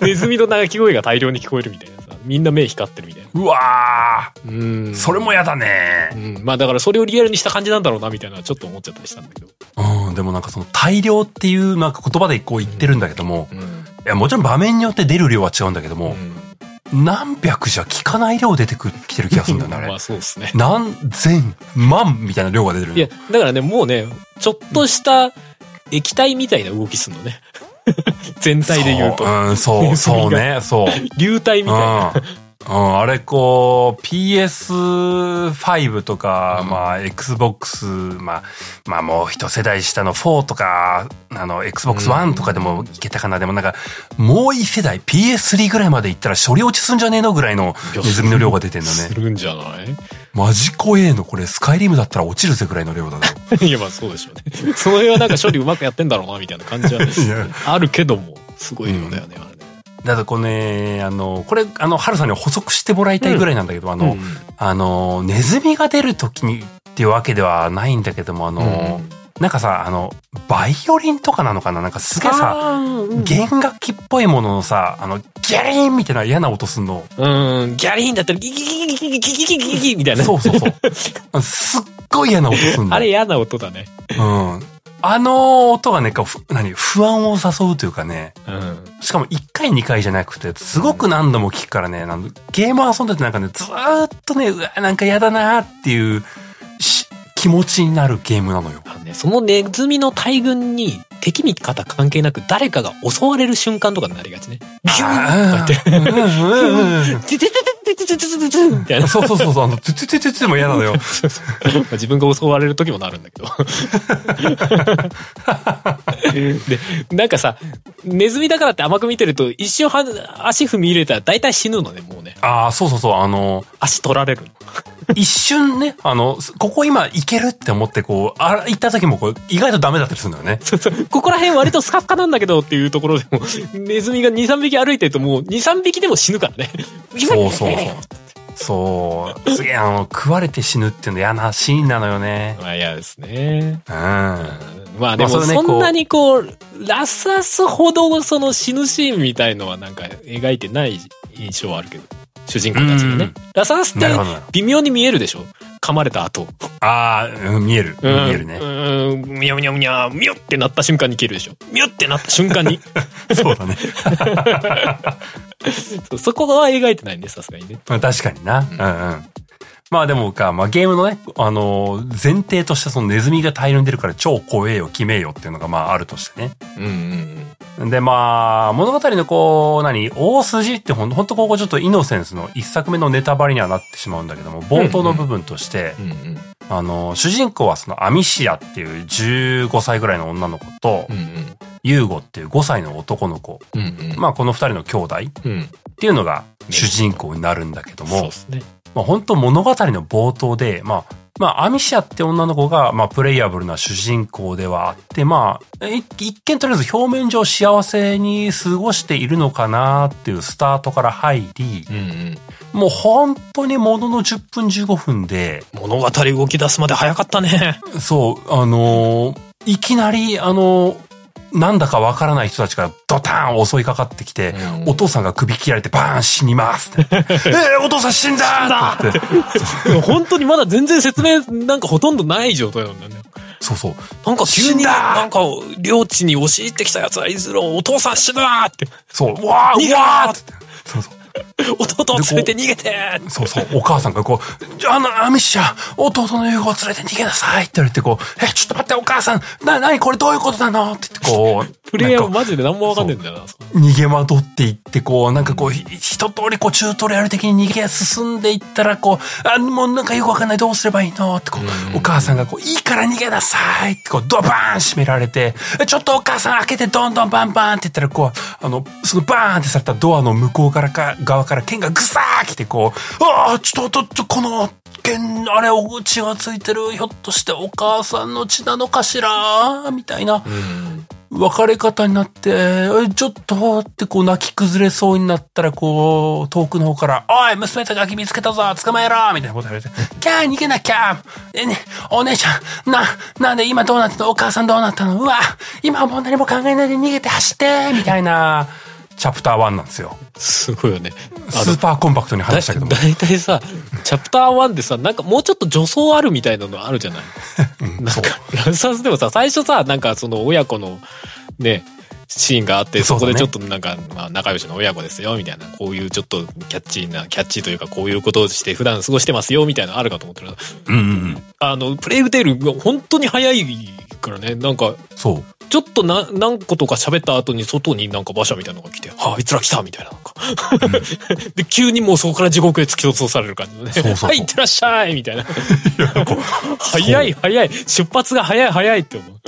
ネズミの鳴き声が大量に聞こえるみたいなさ、みんな目光ってるみたいな。うわうん。それもやだねう。ん。まあだからそれをリアルにした感じなんだろうなみたいなちょっと思っちゃったりしたんだけど。うん、でもなんかその大量っていうなんか言葉でこう言ってるんだけども、うん。いやもちろん場面によって出る量は違うんだけども、何百じゃ効かない量出てくきてる気がするんだよね、あれ。まあそうですね。何千万みたいな量が出てるいや、だからね、もうね、ちょっとした液体みたいな動きすんのね。全体で言うと。そううん、そう、そうね、そう。流体みたいな。うん、あれこう、PS5 とか、まあ、Xbox、まあ、まあもう一世代下の4とか、あの、Xbox One とかでもいけたかな。でもなんか、もう一世代 PS3 ぐらいまでいったら処理落ちすんじゃねえのぐらいのネズミの量が出てんだね。するんじゃない？マジ怖えのこれ、スカイリムだったら落ちるぜぐらいの量だね。いや、まあそうでしょうね。その辺はなんか処理うまくやってんだろうな、みたいな感じは やあるけども、すごい量だよね、あれね。だからこれね、あの、これ、あの、ハルさんに補足してもらいたいぐらいなんだけど、あの、うんあの、ネズミが出るときにっていうわけではないんだけども、あの、なんかさ、あの、バイオリンとかなのかな？なんかすげえさ、うん弦楽器っぽいもののさ、あの、ギャリーンみたいな嫌な音すんの。うん、ギャリーンだったらギギギギギギギギギギギみたいな。そうそうそう。あのすっごい嫌な音すんの。あれ嫌な音だね。うん。あの音がね、何、不安を誘うというかね、うん。しかも1回2回じゃなくて、すごく何度も聞くからね、なんゲーム遊んでてなんかね、ずーっとね、うわ、なんか嫌だなーっていうし気持ちになるゲームなのよ。ね、そのネズミの大群に敵味方関係なく誰かが襲われる瞬間とかになりがちね。ビューンあとって。ゥトゥトゥトゥトゥトゥみたいな。そうそうそう、あの、トゥトゥトゥトゥトゥも嫌なのよ。自分が襲われる時もなるんだけど。で、なんかさ、ネズミだからって甘く見てると、一瞬は足踏み入れたら大体死ぬのね、もう。ああ、そうそうそう、あの、足取られるの。一瞬ね、あの、ここ今いけるって思ってこう、あ行った時もこう、意外とダメだったりするんだよね。そうそうここら辺割とスカスカなんだけどっていうところでも、ネズミが2、3匹歩いてるともう2、3匹でも死ぬからね。そうそうそう。そう。すげえ、あの、食われて死ぬっていうの嫌なシーンなのよね。まあ嫌ですね。うん。まあでもそんなにこう、ラスアスほどその死ぬシーンみたいのはなんか描いてない印象はあるけど。主人公たちがねうん。ラスアスって微妙に見えるでしょ？噛まれた後。ああ、うん見える。見うんえるね。うん、みよみよみよ、みよってなった瞬間に切るでしょ？みよってなった瞬間に。そうだね。そこは描いてないね、さすがにね。まあ確かにな。うんうん。まあでもか、まあゲームのね、あの、前提としてそのネズミが大量に出るから超怖えよ、決めえよっていうのがまああるとしてね。うんうんで、まあ、物語のこう、何、大筋ってほんほんとここちょっとイノセンスの一作目のネタバレにはなってしまうんだけども、冒頭の部分として、うん。うんうん。あの、主人公はそのアミシアっていう15歳ぐらいの女の子とう、んユーゴっていう5歳の男の子、うん。うんうん。まあこの二人の兄弟っうん。ていうのが主人公になるんだけどもそうで、すね。まあ本当物語の冒頭で、まあ、まあ、アミシアって女の子が、まあ、プレイヤブルな主人公ではあって、まあ、い一見とりあえず表面上幸せに過ごしているのかなっていうスタートから入り、うんうん。もう本当にものの10分15分で、物語動き出すまで早かったね。そう、あのーいきなり、あのーなんだかわからない人たちがドターン襲いかかってきて、うんお父さんが首切られてバーン死にますって。えー、お父さん死んだって。本当にまだ全然説明なんかほとんどない状態なんだよね。そうそう。なんか急に、なんか、領地に押し入ってきた奴はいずれお父さん死ぬわーって。そう、うわー、うわーって。そうそう。弟を連れて逃げて。そうそう、お母さんがこう、じゃあ、あの、アミッシャ、弟の優子を連れて逃げなさいって言われて、こう、え、ちょっと待って、お母さん、な、なにこれどういうことなの？って言って、こう、プレイヤーなんかマジで何もわかんねえんだよな。逃げ惑っていって、こう、なんかこう、ひ一通りこう、チュートリアル的に逃げ進んでいったら、こう、あ、もうなんかよくわかんない、どうすればいいの？ってこう、お母さんがこう、いいから逃げなさい！ってこう、ドバーン閉められて、えちょっとお母さん開けて、どんどんバンバンって言ったら、こう、あの、そのバーンってされたドアの向こうからか、側から剣がぐさー来て、こう、ああ、ちょっと、ちょっと、この、剣、あれ、お血がついてる。ひょっとしてお母さんの血なのかしら？みたいな。別れ方になって、ちょっとってこう泣き崩れそうになったら、こう、遠くの方から、おい、娘たちガキ見つけたぞ捕まえろ！みたいなこと言われて、キャー逃げなきゃ！え、ね、お姉ちゃん、な、なんで今どうなってんの？お母さんどうなったの？うわ今はもう何も考えないで逃げて走って！みたいな、チャプター1なんですよ。すごいよね。スーパーコンパクトに話したけども。だいたいさ、チャプター1でさ、なんかもうちょっと女装あるみたいなのあるじゃない？なんそうか、ラスアスでもさ、最初さ、なんかその親子の、ね、シーンがあって、そこでちょっとなんか、まあ仲良しの親子ですよ、みたいな、こういうちょっとキャッチーな、キャッチーというか、こういうことをして普段過ごしてますよ、みたいなのあるかと思ってるうんうんうん。あの、プレイグテールが本当に早いからね。なんか、そう。ちょっとな、何個とか喋った後に外になんか馬車みたいなのが来て、はあ、あいつら来たみたいななんか。で、急にもうそこから地獄へ突き落とされる感じのね。そうそうそう はい、行ってらっしゃいみたいな。早い早い出発が早い早いって思う。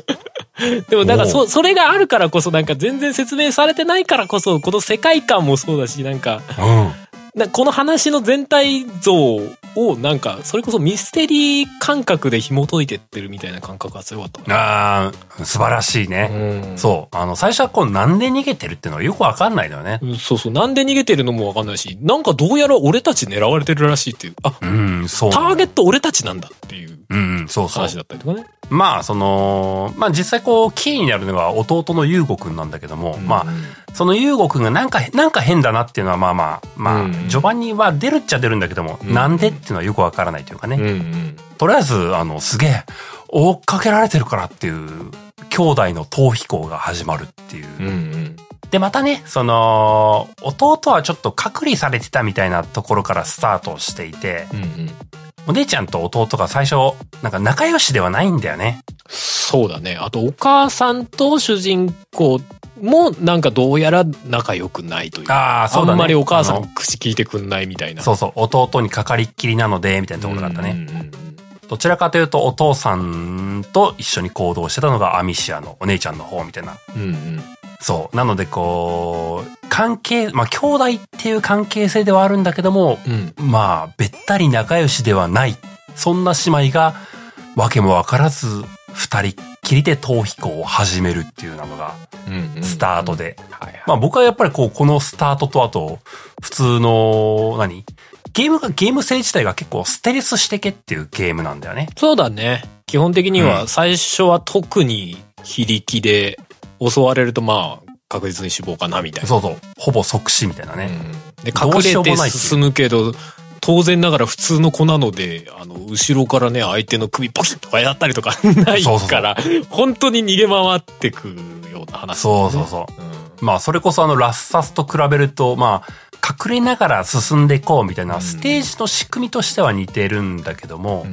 でもなんかそ、それがあるからこそなんか全然説明されてないからこそ、この世界観もそうだし、なんか、うん。なこの話の全体像をなんか、それこそミステリー感覚で紐解いてってるみたいな感覚が強かったな。ああ、素晴らしいね。うんそう。あの、最初はこう、なんで逃げてるっていうのはよくわかんないのよね。うんそうそう。なんで逃げてるのもわかんないし、なんかどうやら俺たち狙われてるらしいっていう。あ、うん、そう。ターゲット俺たちなんだっていううん、うん、そうそう話。だったりとかね。まあ、その、まあ実際こう、キーになるのが弟の優吾くんなんだけども、まあ、その優吾くんがなんか、なんか変だなっていうのはまあまあ、まあ、うん序盤には出るっちゃ出るんだけども、うんなんでっていうのはよくわからないというかね。うんうん。とりあえず、あの、すげえ、追っかけられてるからっていう、兄弟の逃避行が始まるっていう。うんうん。で、またね、その、弟はちょっと隔離されてたみたいなところからスタートしていて、うんうん。お姉ちゃんと弟が最初、なんか仲良しではないんだよね。そうだね。あと、お母さんと主人公も、なんかどうやら仲良くないという。ああ、そうだね。あんまりお母さん口聞いてくんないみたいな。そうそう、弟にかかりっきりなので、みたいなところだったね。うんどちらかというと、お父さんと一緒に行動してたのがアミシアのお姉ちゃんの方みたいな。うんうん。そう。なので、こう、関係、まあ、兄弟っていう関係性ではあるんだけども、うん。まあ、べったり仲良しではない。そんな姉妹が、わけもわからず、二人っきりで逃避行を始めるっていうのが。スタートで。まあ僕はやっぱりこう、このスタートとあと、普通の、何？ゲームが、ゲーム性自体が結構ステルスしてけっていうゲームなんだよね。そうだね。基本的にうはん最初は特に非力で襲われるとまあ確実に死亡かなみたいな。そうそう。ほぼ即死みたいなね。うんで、隠れて進むけど、当然ながら普通の子なので、あの、後ろからね、相手の首ポキッとかやったりとか ないそうそうそうから、本当に逃げ回ってくような話、そうそうそう。うんまあそれこそあのラッサスと比べると、まあ隠れながら進んでいこうみたいなステージの仕組みとしては似てるんだけども、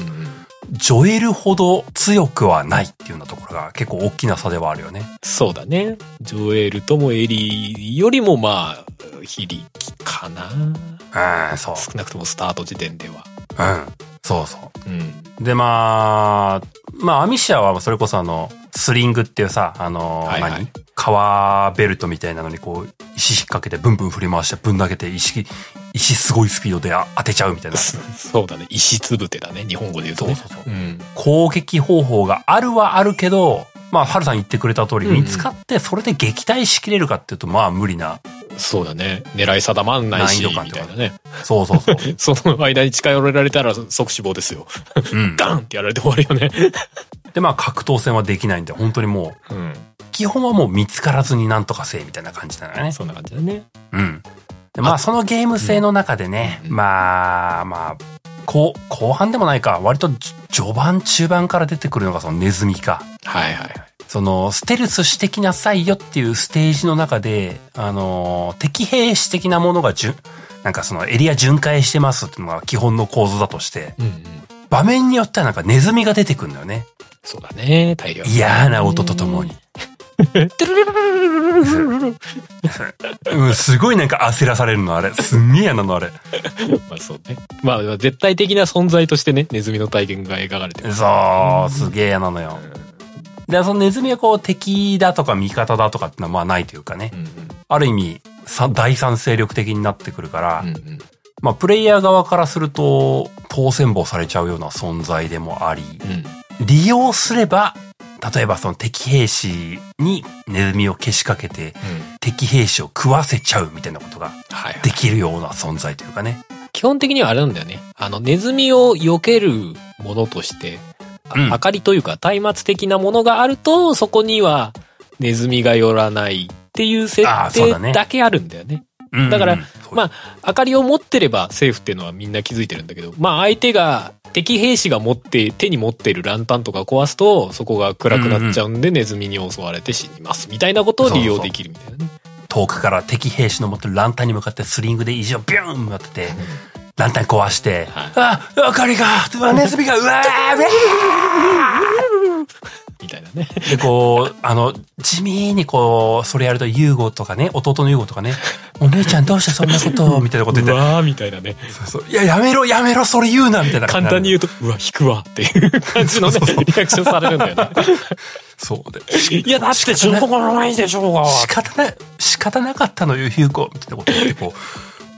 ジョエルほど強くはないっていうようなところが結構大きな差ではあるよね。そうだね。ジョエルともエリーよりもまあ、非力かな。うん、そう。少なくともスタート時点では。うん。そうそうん。う。で、まあ、まあ、アミシアはそれこそあの、スリングっていうさ、あの、はいはい何？革ベルトみたいなのにこう、石引っ掛けてブンブン振り回してぶん投げて石、石すごいスピードであ当てちゃうみたいな。そうだね。石つぶてだね。日本語で言うとね。そうそうそううん。攻撃方法があるはあるけど、まあ、ハルさん言ってくれた通り、見つかってそれで撃退しきれるかっていうと、まあ無理な。そうだね。狙い定まんないし、難易度感とかみたいなね。そうそうそう。その間に近寄られたら即死亡ですよ。うん。ガンってやられて終わるよね。で、まあ格闘戦はできないんで、本当にもう、うん。基本はもう見つからずになんとかせえみたいな感じだよね。そんな感じだね。うん。でまあそのゲーム性の中でね、うんまあまあ、後、後半でもないか、割とじ序盤中盤から出てくるのがそのネズミか。はいはいはい。その、ステルスしてきなさいよっていうステージの中で、あの、敵兵士的なものがじゅ、なんかそのエリア巡回してますっていうのが基本の構図だとして、うんうん。場面によってはなんかネズミが出てくるんだよね。そうだね。大量。嫌な音とともに。。うん、すごいなんか焦らされるのあれ。すんげえ嫌なのあれ。まあそうね。まあ絶対的な存在としてね、ネズミの体験が描かれてる。そう、すげえ嫌なのよ。で、そのネズミはこう敵だとか味方だとかってのはまあないというかね。うんある意味、さ第三勢力的になってくるから、うん。うんうん。まあプレイヤー側からすると、当選簿されちゃうような存在でもあり、うん。利用すれば、例えばその敵兵士にネズミをけしかけて、うん。敵兵士を食わせちゃうみたいなことが。できるような存在というかね。基本的にはあれなんだよね。あの、ネズミを避けるものとして、あうん明かりというか、松明的なものがあると、そこにはネズミが寄らないっていう設定だけあるんだよね。うんだからまあ、明かりを持ってればセーフっていうのはみんな気づいてるんだけど、まあ相手が、敵兵士が持って、手に持ってるランタンとか壊すと、そこが暗くなっちゃうんで、ネズミに襲われて死にます。みたいなことを利用できるみたいなね。遠くから敵兵士の持ってるランタンに向かってスリングで意地をビューン当てて、ランタン壊して、はいあ、明かりが、ネズミが、うわー、うわみたいなね。で、こう、あの、地味にこう、それやると、ユーゴとかね、弟のユーゴとかね、お姉ちゃんどうしてそんなこと？を みたいなこと言って、うわーみたいなね。そうそういや、やめろ、やめろ、それ言うな、みたいな。簡単に言うと、うわ、引くわっていう感じのね、リアクションされるんだよね。そうで。いや、だってしょうがないでしょうが。仕方ない、仕方なかったのよ、ユーゴ、みたいなこと言って、こう、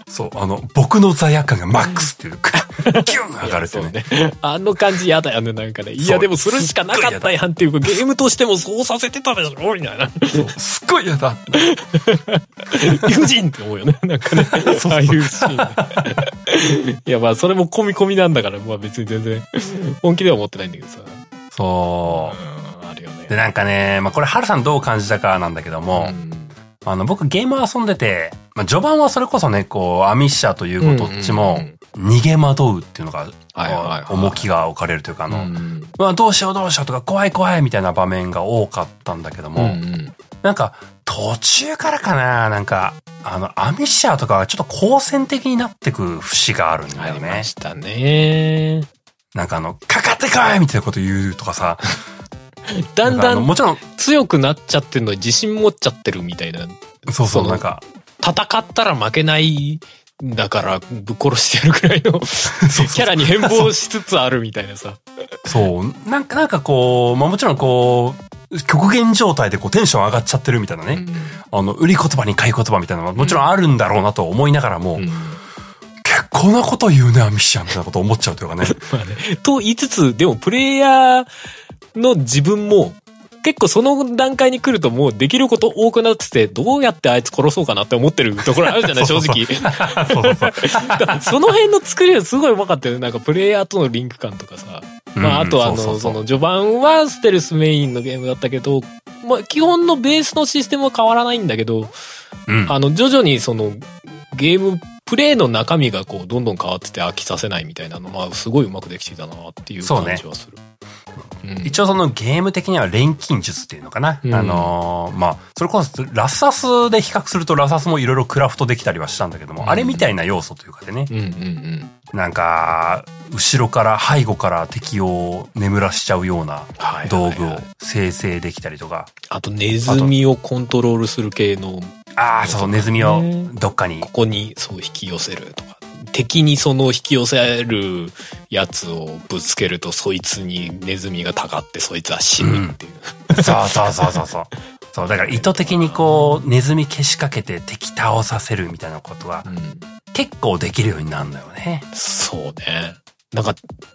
そう、あの、僕の罪悪感がマックスっていう、ギュン上がるっていうね。ね。あの感じ嫌だよね、なんかね。いや、そうでもそれしかなかったやんっていうか、ゲームとしてもそうさせてたでしょみたいな。すっごい嫌だ。理不尽って思うよね。なんかね。ああいうシーンね。いや、まあ、それも込み込みなんだから、まあ別に全然、本気では思ってないんだけどさ。そう。うん、あるよね。で、なんかね、まあこれ、ハルさんどう感じたかなんだけども、うんあの、僕ゲーム遊んでて、まあ序盤はそれこそね、こう、アミッシャーというこどっちもうん、逃げ惑うっていうのが、重きが置かれるというか、あの、うんまあどうしようどうしようとか、怖い怖いみたいな場面が多かったんだけども、うんうんなんか、途中からかな、なんか、あの、アミッシャーとかがちょっと好戦的になってく節があるんだあよね。りましたね。なんかあの、かかってこいみたいなこと言うとかさ。だんだんもちろん、強くなっちゃってるのに自信持っちゃってるみたいな。そうそう、なんか、戦ったら負けないんだからぶっ殺してやるくらいの キャラに変貌しつつあるみたいなさ。そう、なんか、なんかこう、まあもちろんこう、極限状態でこうテンション上がっちゃってるみたいなね。あの、売り言葉に買い言葉みたいなのはもちろんあるんだろうなと思いながらも、うん結構なこと言うね、アミッシャーみたいなこと思っちゃうというかね。まあね。と言いつつ、でもプレイヤーの自分も、結構その段階に来るともうできること多くなってて、どうやってあいつ殺そうかなって思ってるところあるじゃない、正直。その辺の作りはすごい上手かったよね。なんかプレイヤーとのリンク感とかさ。まあ、うんあとあの、その序盤はステルスメインのゲームだったけど、まあ、基本のベースのシステムは変わらないんだけど、うん。あの、徐々にその、ゲーム、プレイの中身がこう、どんどん変わってて飽きさせないみたいなの、まあ、すごいうまくできていたなっていう感じはする。うん。一応そのゲーム的には錬金術っていうのかな。うん。あのーまあ、それこそラスアスで比較するとラスアスもいろいろクラフトできたりはしたんだけども、うん。あれみたいな要素というかでね、うんうんうん。なんか、後ろから背後から敵を眠らしちゃうような道具を生成できたりとか、あと、ネズミをコントロールする系の、ああ、そう、ネズミをどっかにここにそう引き寄せるとか。敵にその引き寄せるやつをぶつけると、そいつにネズミがたかって、そいつは死ぬっていう。そうそうそうそうそう。そう、だから意図的にこう、ネズミ消しかけて敵倒させるみたいなことはうん結構できるようになるんだよね。そうね。なんか、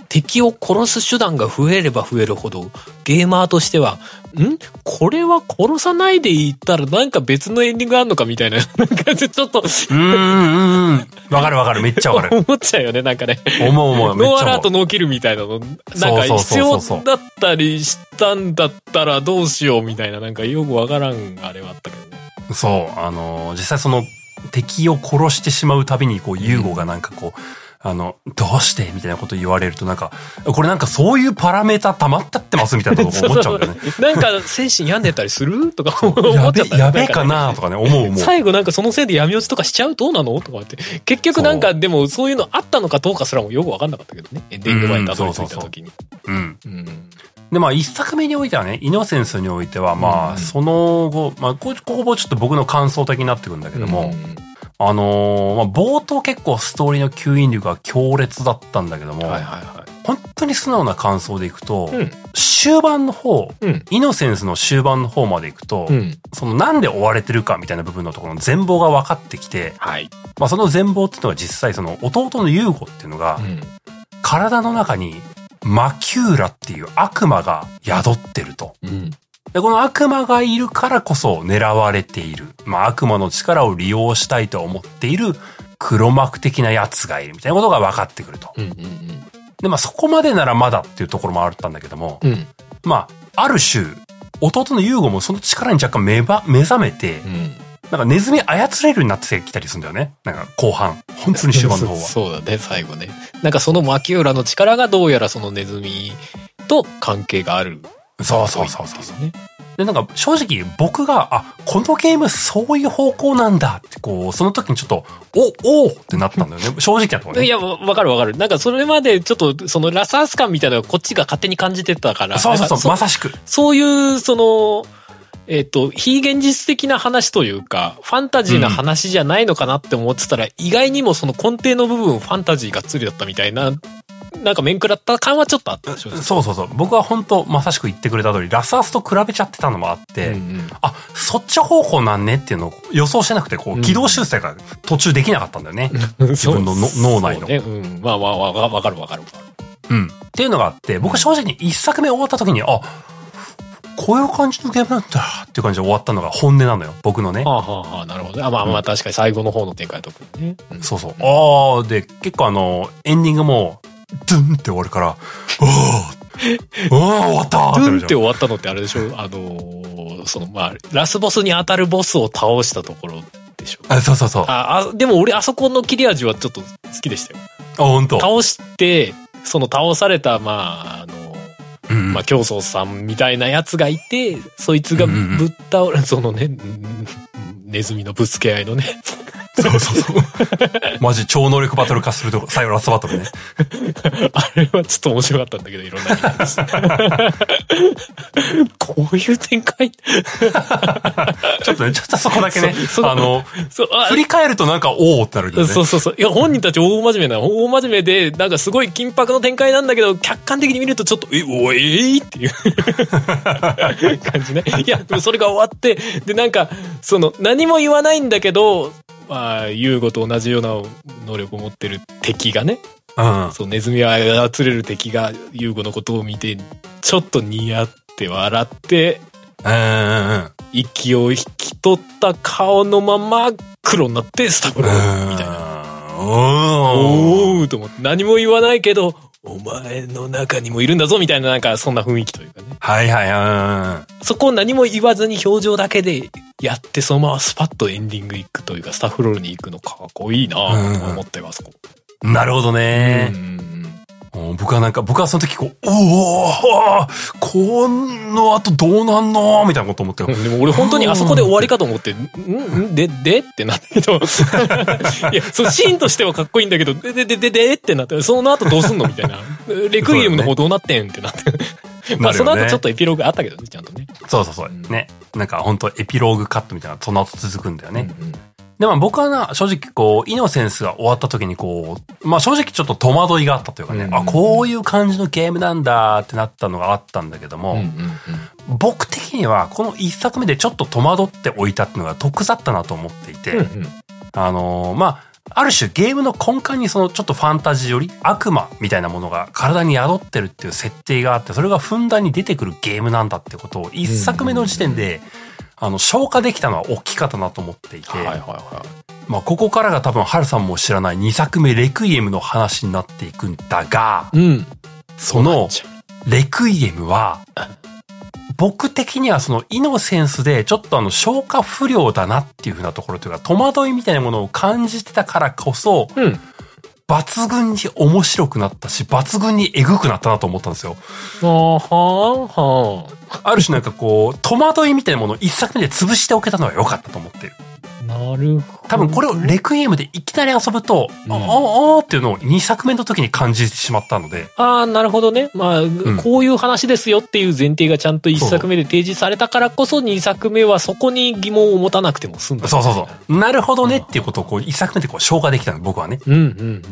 敵を殺す手段が増えれば増えるほど、ゲーマーとしては、ん？これは殺さないでいったらなんか別のエンディングあんのかみたいな、なんかちょっとうーん、うん、うん。わかるわかる。めっちゃわかる。思っちゃうよね、なんかね。思う思う。めっノーちゃ思う。アラートノーキルみたいなの、なんか必要だったりしたんだったらどうしようみたいな、なんかよくわからんあれはあったけどね。そう、あの、実際その敵を殺してしまうたびに、こう、ユーゴがなんかこう、あの、どうして？みたいなこと言われるとなんか、これなんかそういうパラメータ溜まったってますみたいなこ と思っちゃうんだよね。なんか精神病んでたりするとか 思っちやゃった、べやべえかなとかね、思う思う。最後なんかそのせいで闇落ちとかしちゃうどうなの？とかって。結局なんかでもそういうのあったのかどうかすらもよくわかんなかったけどね。エンディング前にたどり着いた時に。うん。うん。で、まあ、一作目においてはね、イノセンスにおいては、まあ、うんその後、まあ、こここもちょっと僕の感想的になってくるんだけども、うんあのーまあ、冒頭結構ストーリーの吸引力が強烈だったんだけども、はいはいは本当に素直な感想でいくと、い。うん。終盤の方、うん。イノセンスの終盤の方までいくと、うん。そのなんで追われてるかみたいな部分のところの全貌が分かってきて、はい。まあ、その全貌っていうのが実際その弟のユーゴっていうのが、うん。体の中にマキューラっていう悪魔が宿ってると。うん。で、この悪魔がいるからこそ狙われている。まあ悪魔の力を利用したいと思っている黒幕的なやつがいるみたいなことが分かってくると。うん。うん。で、まあそこまでならまだっていうところもあったんだけども、うん。まあ、ある種、弟のユーゴもその力に若干目ば目覚めて、うん。なんかネズミ操れるようになってきたりするんだよね。なんか後半。本当に終盤の方は。そうだね、最後ね。なんかそのマキューラの力がどうやらそのネズミと関係があるそうそうそうそう多いっていね。で、なんか正直僕が、あ、このゲームそういう方向なんだって、こう、その時にちょっと、お、おーってなったんだよね。正直なところね。いや、わわかるわかる。なんかそれまでちょっと、そのラスアス感みたいなのがこっちが勝手に感じてたから。そうそうそう、なんかまさしく。そういう、その、えっ、と、非現実的な話というか、ファンタジーな話じゃないのかなって思ってたら、意外にもその根底の部分、ファンタジーがっつりだったみたいな、なんか面食らった感はちょっとあったでしょ。そうそうそう。僕は本当まさしく言ってくれた通り、ラスアスと比べちゃってたのもあって、うんあ、そっち方向なんねっていうのを予想してなくて、こう、軌道修正が途中できなかったんだよね。うん、自分のの脳内のね。うん。まあまあ、わかるわかる。うん。っていうのがあって、僕正直に一作目終わった時に、あ、こういう感じのゲームなんだっていう感じで終わったのが本音なのよ。僕のね。はあ、はあはあ、なるほどね。あまあまあ、確かに最後の方の展開は特にね。うんそうそう。ああ、で、結構あの、エンディングも、ドゥンって終わるから、ああ、ああ、終わったドゥンって終わったのってあれでしょ？あのーその、まあ、ラスボスに当たるボスを倒したところでしょあ、そうそうそう。あ、あ、あ、でも俺あそこの切れ味はちょっと好きでしたよ。本当？倒して、その倒された、まあ、あの、うんまあ、競争さんみたいなやつがいて、そいつがうんうんうんぶっ倒れ、そのね、うんネズミのぶつけ合いのね。そうそうそう。マジ超能力バトル化するとこ、最後ラストバトルね。あれはちょっと面白かったんだけど、いろんな意味です。こういう展開？ちょっとね、ちょっとそこだけねあの、そう、あ振り返るとなんか、おおってなるけどね。そうそうそう。いや、本人たち大真面目な、大真面目で、なんかすごい緊迫の展開なんだけど、客観的に見るとちょっと、え、おい、えーっていう 感じね。いや、でもそれが終わって、で、なんか、その、何も言わないんだけど、まあ、ユーゴと同じような能力を持ってる敵がね、うん。そう、ネズミを操れる敵がユーゴのことを見て、ちょっと似合って笑って、うんうんうん。息を引き取った顔のまま黒になってスタブローみたいな。な。おー。おーと思って、何も言わないけど、お前の中にもいるんだぞみたいな、なんかそんな雰囲気というかね。はいはい、うん。そこを何も言わずに表情だけでやって、そのままスパッとエンディング行くというか、スタッフロールに行くのかっこいいなぁと思ったよ、あそこ。なるほどねう。んうん僕はなんか、僕はその時こう、おおこの後どうなんのみたいなこと思ったよ。うんでも俺本当にあそこで終わりかと思って、んんで、でってなったけど、いや、そのシーンとしてはかっこいいんだけど、で、で、で、で、でってなって、その後どうすんのみたいな。レクイエムの方どうなってんってなって。まあその後ちょっとエピローグあったけどね、ちゃんとね。そうそうそう。ね。なんか本当エピローグカットみたいな、その後続くんだよね。うんうんで、まあ僕はな、正直こう、イノセンスが終わった時にこう、まあ正直ちょっと戸惑いがあったというかね、うんあ、こういう感じのゲームなんだってなったのがあったんだけども、うんうん僕的にはこの一作目でちょっと戸惑っておいたっていうのが得だったなと思っていて、うんうん。あのーまあ、ある種ゲームの根幹にそのちょっとファンタジーより悪魔みたいなものが体に宿ってるっていう設定があって、それがふんだんに出てくるゲームなんだってことを一作目の時点で、あの、消化できたのは大きかったなと思っていて、はいはいはまあ、ここからが多分、ハルさんも知らない2作目、レクイエムの話になっていくんだが、い。うん。その、レクイエムは、僕的にはそのイノセンスでちょっとあの消化不良だなっていうふうなところというか戸惑いみたいなものを感じてたからこそうん。抜群に面白くなったし抜群にエグくなったなと思ったんですよ。あははある種なんかこう戸惑いみたいなものを一作目で潰しておけたのは良かったと思ってる。なるほど。多分これをレクイエムでいきなり遊ぶと、うんああ、ああっていうのを2作目の時に感じてしまったので、ああ、なるほどね。まあ、んこういう話ですよっていう前提がちゃんと一作目で提示されたからこそ二作目はそこに疑問を持たなくても済んだ。そうそうそう。なるほどねっていうことをこう一作目でこう消化できたの、僕はね。うんうんうん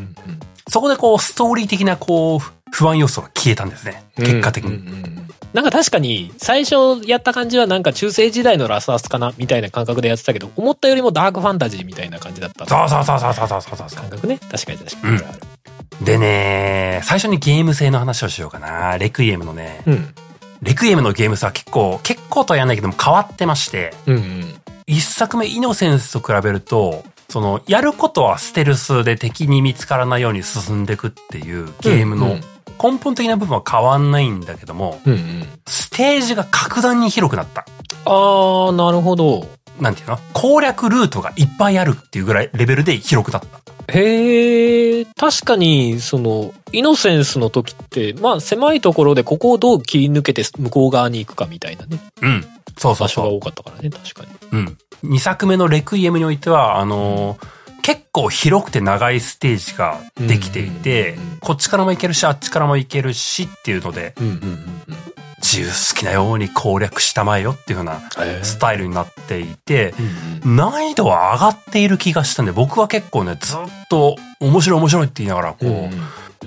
そこでこう、ストーリー的なこう、不安要素が消えたんですね。うん。結果的に。うんうんうんなんか確かに、最初やった感じはなんか中世時代のラスアスかなみたいな感覚でやってたけど、思ったよりもダークファンタジーみたいな感じだった。そうそうそうそうそうそうそう感覚ね。確かに確かに。うん、でね、最初にゲーム性の話をしようかな。レクイエムのね。うん。レクイエムのゲーム性は結構、結構とはやんないけども変わってまして。うんうん。一作目イノセンスと比べると、その、やることはステルスで敵に見つからないように進んでいくっていうゲームの根本的な部分は変わんないんだけども、うんうん。ステージが格段に広くなった。ああ、なるほど。なんていうの？攻略ルートがいっぱいあるっていうぐらいレベルで広くなった。へえ、確かに、その、イノセンスの時って、まあ狭いところでここをどう切り抜けて向こう側に行くかみたいなね、うん。そうそうそう。場所が多かったからね、確かに。うん。2作目のレクイエムにおいては、あのー結構広くて長いステージができていてこっちからも行けるし、あっちからも行けるしっていうので、自由好きなように攻略したまえよっていうようなうん。スタイルになっていて、難易度は上がっている気がしたんで、僕は結構ね、ずっと面白い面白いって言いながら、こう、うん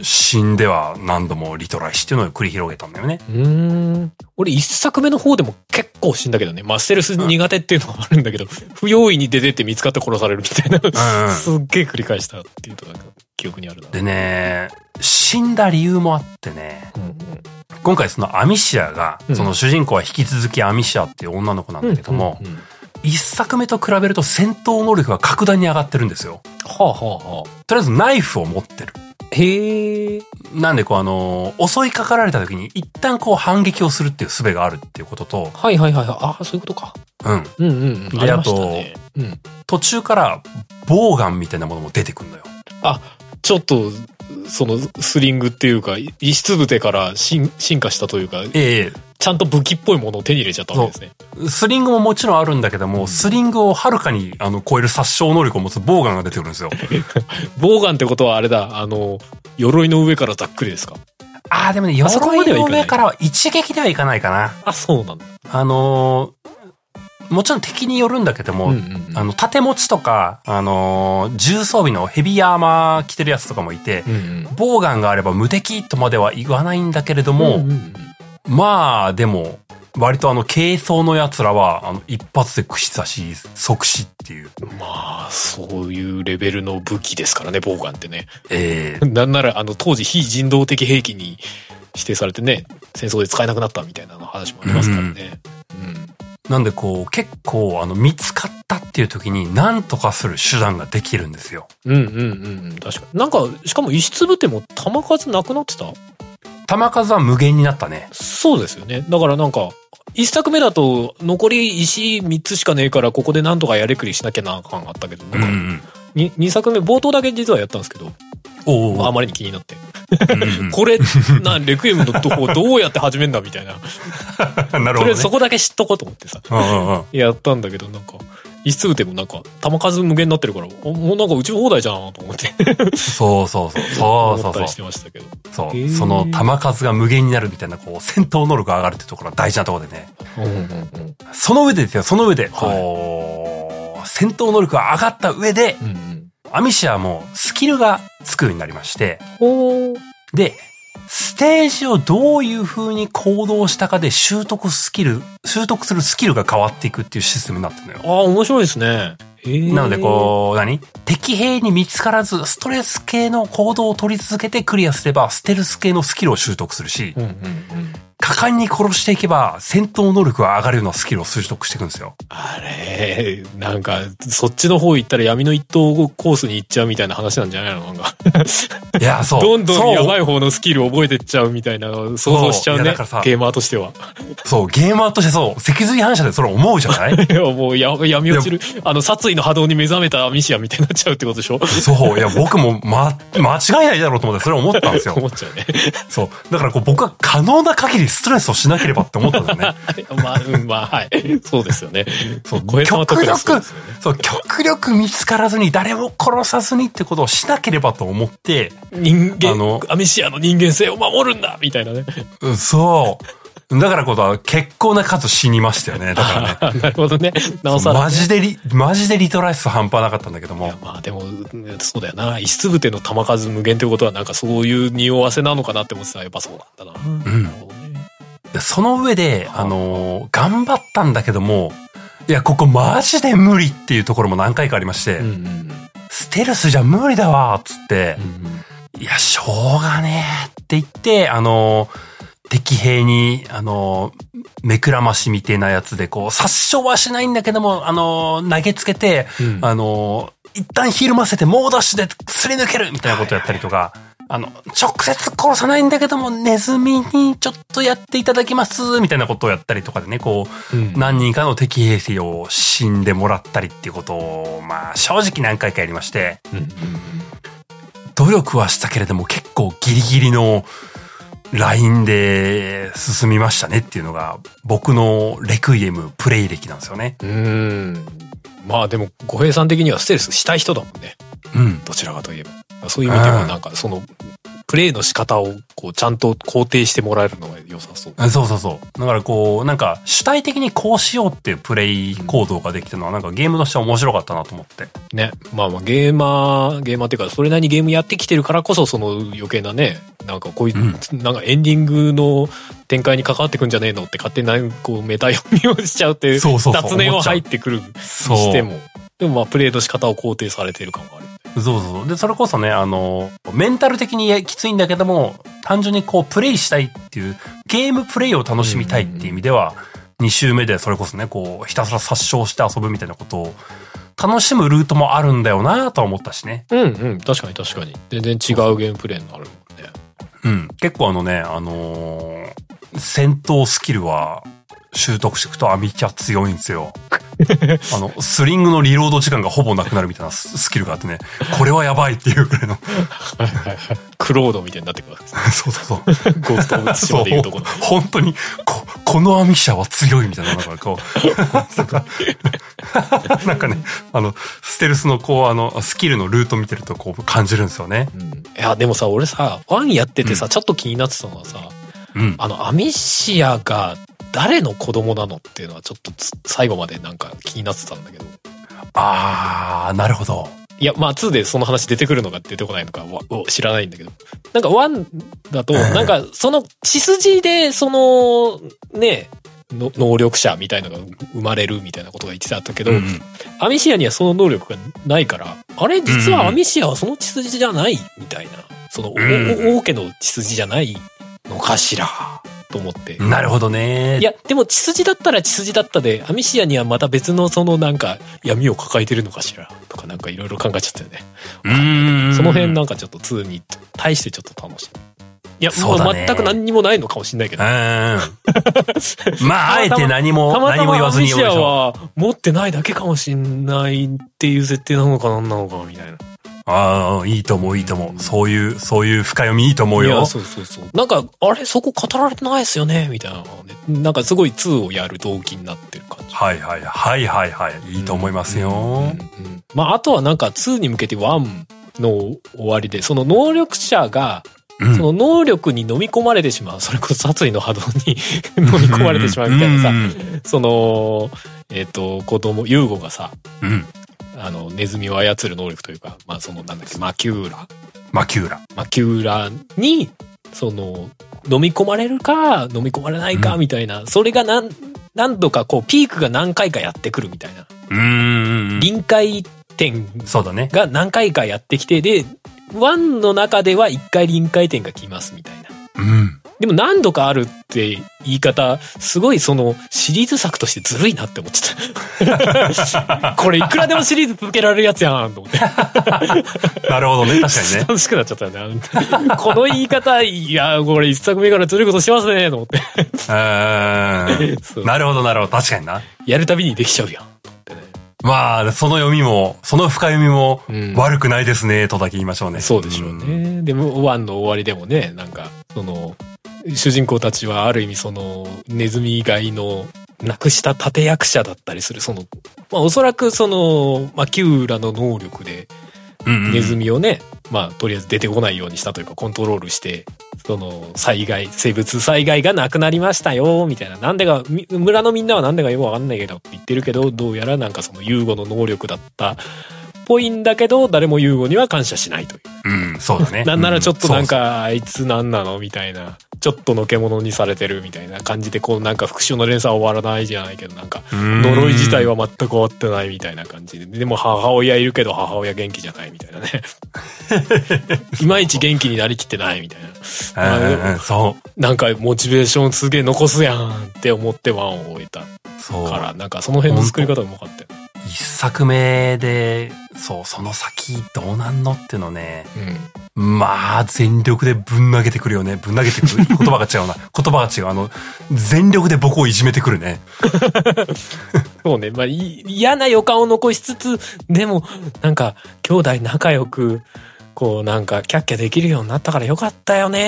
死んでは何度もリトライしっていうのを繰り広げたんだよね。うーん。俺一作目の方でも結構死んだけどね。まあ、ステルス苦手っていうのはあるんだけど、不用意に出てって見つかって殺されるみたいな。うんうんすっげえ繰り返したっていうとなんか記憶にあるな。でね、死んだ理由もあってね、うんうん今回そのアミシアが、うんその主人公は引き続きアミシアっていう女の子なんだけども、うんうんうん一作目と比べると戦闘能力が格段に上がってるんですよ。はあはあはあ。とりあえずナイフを持ってる。へえ。なんでこうあのー襲いかかられた時に一旦こう反撃をするっていう術があるっていうことと、はいはいはいはい。ああ、そういうことか。うん。うんうんうん。でありましたね。うん。途中からボウガンみたいなものも出てくるのよ。あ、ちょっと、そのスリングっていうか、石つぶてから進進化したというか、えちゃんと武器っぽいものを手に入れちゃったわけですね。えスリングももちろんあるんだけども、スリングをはるかにあの超える殺傷能力を持つボウガンが出てくるんですよ。ボウガンってことはあれだ、あの、鎧の上からざっくりですか？ああ、でもね、鎧の上からは一撃ではいかないかな。あ、そうなんだ。あのーもちろん敵によるんだけども、うんうんうんあの、盾持ちとか、あのー重装備のヘビーアーマー着てるやつとかもいて、うんうん。ボウガンがあれば無敵とまでは言わないんだけれども、うんうんまあ、でも、割とあの、軽装の奴らは、あの、一発で串刺し、即死っていう。うんまあ、そういうレベルの武器ですからね、ボウガンってね。ええ なんなら、あの、当時非人道的兵器に指定されてね、戦争で使えなくなったみたいな話もありますからね。うん。なんでこう、結構、あの、見つかったっていう時に、何とかする手段ができるんですよ。うんうんうんうん。確かに。なんか、しかも石つぶても弾数なくなってた？弾数は無限になったね。そうですよね。だからなんか、一作目だと残り石3つしかねえからここでなんとかやりくりしなきゃなあかんあったけど、なんかうんうん。に二作目冒頭だけ実はやったんですけど、あまりに気になって。うんうんこれ、な、レクイエムのとこどうやって始めんだみたいな。なるほど、ね。とりあえずそこだけ知っとこうと思ってさ。やったんだけど、なんか、石つぶてもなんか、弾数無限になってるから、おもうなんか打ち放題じゃんと思って。そうそうそう。そうそうそうし。てましたけど。そう。その弾数が無限になるみたいな、こう、戦闘能力が上がるってところが大事なところでね。うんうんうん。その上でですよ、その上で、こう、戦闘能力が上がった上で、うんうん。アミシアもスキルがつくようになりまして。で、ステージをどういう風に行動したかで習得スキル、習得するスキルが変わっていくっていうシステムになってるのよ。ああ、面白いですね。なのでこう、何？敵兵に見つからず、ストレス系の行動を取り続けてクリアすれば、ステルス系のスキルを習得するしう、んうんうん。果敢に殺していけば、戦闘能力が上がるようなスキルを習得していくんですよ。あれ、なんか、そっちの方行ったら闇の一等コースに行っちゃうみたいな話なんじゃないの？なんか。いや、そう。どんどんやばい。い方のスキルを覚えてっちゃうみたいな想像しちゃうねそうだからさ。ゲーマーとしては。そう、ゲーマーとしてそう、脊髄反射でそれ思うじゃない？いや、もうや闇落ちる、あの、殺意の波動に目覚めたミシアみたいになっちゃうってことでしょ？そう、いや、僕も、ま、間違いないだろうと思って、それ思ったんですよ。思っちゃうね。そう。だからこう、僕は可能な限りストレスをしなければって思ったんだよね。まあ、うん、まあ、はい。そうですよね。そう、小江さんは特にそう極力ですよね。、そう、極力見つからずに誰も殺さずにってことをしなければと思って、人間、あのアミシアの人間性を守るんだみたいなね。うんそう。だからこそ結構な数死にましたよね。だからね。あ なるほどね。なおさら。マジでリ、マジでリトライス半端なかったんだけども。まあでも、うんそうだよな。石つぶての弾数無限ってことはなんかそういう匂わせなのかなって思ってたらやっぱそうなんだな。うんなるほどねでその上で、あのー頑張ったんだけども、いや、ここマジで無理っていうところも何回かありまして、うんうんステルスじゃ無理だわ、つってう、ん。いや、しょうがねえって言って、あのー敵兵に、あのー目くらましみたいなやつで、こう、殺傷はしないんだけども、あのー投げつけて、うん。あのー一旦ひるませて猛ダッシュですり抜けるみたいなことやったりとか、あの、直接殺さないんだけども、ネズミにちょっとやっていただきます、みたいなことをやったりとかでね、こう、うん何人かの敵兵士を死んでもらったりっていうことを、まあ、正直何回かやりまして、うんうん努力はしたけれども結構ギリギリのラインで進みましたねっていうのが僕のレクイエムプレイ歴なんですよね。うん。まあでも、小平さん的にはステルスしたい人だもんね。うん。どちらかといえば。そういう意味では、なんかその、プレイの仕方をこうちゃんと肯定してもらえるのが良さそう。あそうそうそう。だからこう、なんか主体的にこうしようっていうプレイ行動ができてるのはなんかゲームとして面白かったなと思って。ね。まあまあゲーマー、ゲーマーっていうか、それなりにゲームやってきてるからこそ、その余計なね、なんかこういう、うんなんかエンディングの展開に関わってくんじゃねえのって勝手にこうメタ読みをしちゃうっていうそうそうそう雑念を入ってくるにそう。しても。でもまあプレイの仕方を肯定されてる感がある。そうそう。で、それこそね、あの、メンタル的にきついんだけども、単純にこう、プレイしたいっていう、ゲームプレイを楽しみたいっていう意味では、2週目でそれこそね、こう、ひたすら殺傷して遊ぶみたいなことを、楽しむルートもあるんだよなとは思ったしね。うんうん。確かに確かに。全然違うゲームプレイになるもんね。うん。結構あのね、あのー戦闘スキルは、習得していくとアミキャ強いんですよ。あの、スリングのリロード時間がほぼなくなるみたいなススキルがあってね、これはやばいっていうくらいの。はいはいはい。クロードみたいになってくるわけですね。そうそうそう。ゴースト・オブ・ツシマでいうところ。本当に、こ、このアミシャは強いみたいな、なんかこう、なんかなんかね、あの、ステルスのこう、あの、スキルのルート見てるとこう感じるんですよね。うんいや、でもさ、俺さ、ワンやっててさ、うんちょっと気になってたのはさ、うん。あの、アミシアが誰の子供なのっていうのはちょっとつ最後までなんか気になってたんだけど。あー、なるほど。いや、まあ2でその話出てくるのか出てこないのかわを知らないんだけど。なんか1だと、なんかその血筋でその、ね、の能力者みたいのが生まれるみたいなことが言ってたけど、うんアミシアにはその能力がないから、あれ実はアミシアはその血筋じゃないみたいな。その、王家の血筋じゃないのかしらと思って。なるほどね。いや、でも血筋だったら血筋だったで、アミシアにはまた別のそのなんか闇を抱えてるのかしらとかなんかいろいろ考えちゃったよね。うーん。その辺なんかちょっと2に対してちょっと楽しみ。いや、そうだね全く何にもないのかもしれないけうど。まあ、あえて何も、たまた何も言わずに言うでしょ。は持ってないだけかもしれないっていう設定なのかなんなのかみたいな。ああ、いいと思う、いいと思う。そういう、そういう深読みいいと思うよいや、。そうそうそう。なんか、あれそこ語られてないですよね？みたいなのね。なんかすごい2をやる動機になってる感じ。はいはいはいはいはい。いいと思いますよ。うんうんうんまあ、あとはなんか2に向けて1の終わりで、その能力者が、うんその能力に飲み込まれてしまう。それこそ殺意の波動に 飲み込まれてしまうみたいなさう、んその、えっ、と、子供、ユーゴがさ、うん。あの、ネズミを操る能力というか、まあその、なんだっけ、マキューラ。マキューラ。マキューラに、その、飲み込まれるか、飲み込まれないか、うんみたいな、それが何、何度かこう、ピークが何回かやってくるみたいな。うーん。臨界点そうだね。が何回かやってきて、で、1の中では1回臨界点が来ますみたいな。うん。でも何度かあるって言い方、すごいそのシリーズ作としてずるいなって思ってた。これいくらでもシリーズ続けられるやつやんと思って。なるほどね。確かにね。楽しくなっちゃったよね。この言い方、いや、これ一作目からずるいことしますね、と思って。うんなるほどなるほど。確かにな。やるたびにできちゃうやん。まあ、その読みも、その深読みもうん悪くないですね、とだけ言いましょうね。そうでしょうね。でも、ワンの終わりでもね、なんか、その、主人公たちはある意味その、ネズミ以外の、亡くした立役者だったりする、その、まあおそらくその、まあ、キューラの能力で、ネズミをね、まあ、とりあえず出てこないようにしたというか、コントロールして、その、災害、生物災害がなくなりましたよ、みたいな。なんでか、み村のみんなはなんでかよくわかんないけどって言ってるけど、どうやらなんかその、ユーゴの能力だった、っぽいんだけど、誰もユーゴには感謝しないという。うん、そうだね。なんならちょっとなんうか、あいつなんなの？みたいな。ちょっとのけ者にされてるみたいな感じで、こうなんか復讐の連鎖は終わらないじゃないけど、なんか、呪い自体は全く終わってないみたいな感じで。でも母親いるけど母親元気じゃないみたいなね。いまいち元気になりきってないみたいな。そう。なんかモチベーションすげえ残すやんって思ってワンを終えたそう。から、なんかその辺の作り方うまかったよ。一作目で、そう、その先どうなんのってのね、うん。まあ、全力でぶん投げてくるよね。ぶん投げてくる。言葉が違うな。言葉が違う。あの、全力で僕をいじめてくるね。そうね。まあ、い嫌な予感を残しつつ、でも、なんか、兄弟仲良く、こうなんかキャッキャできるようになったからよかったよね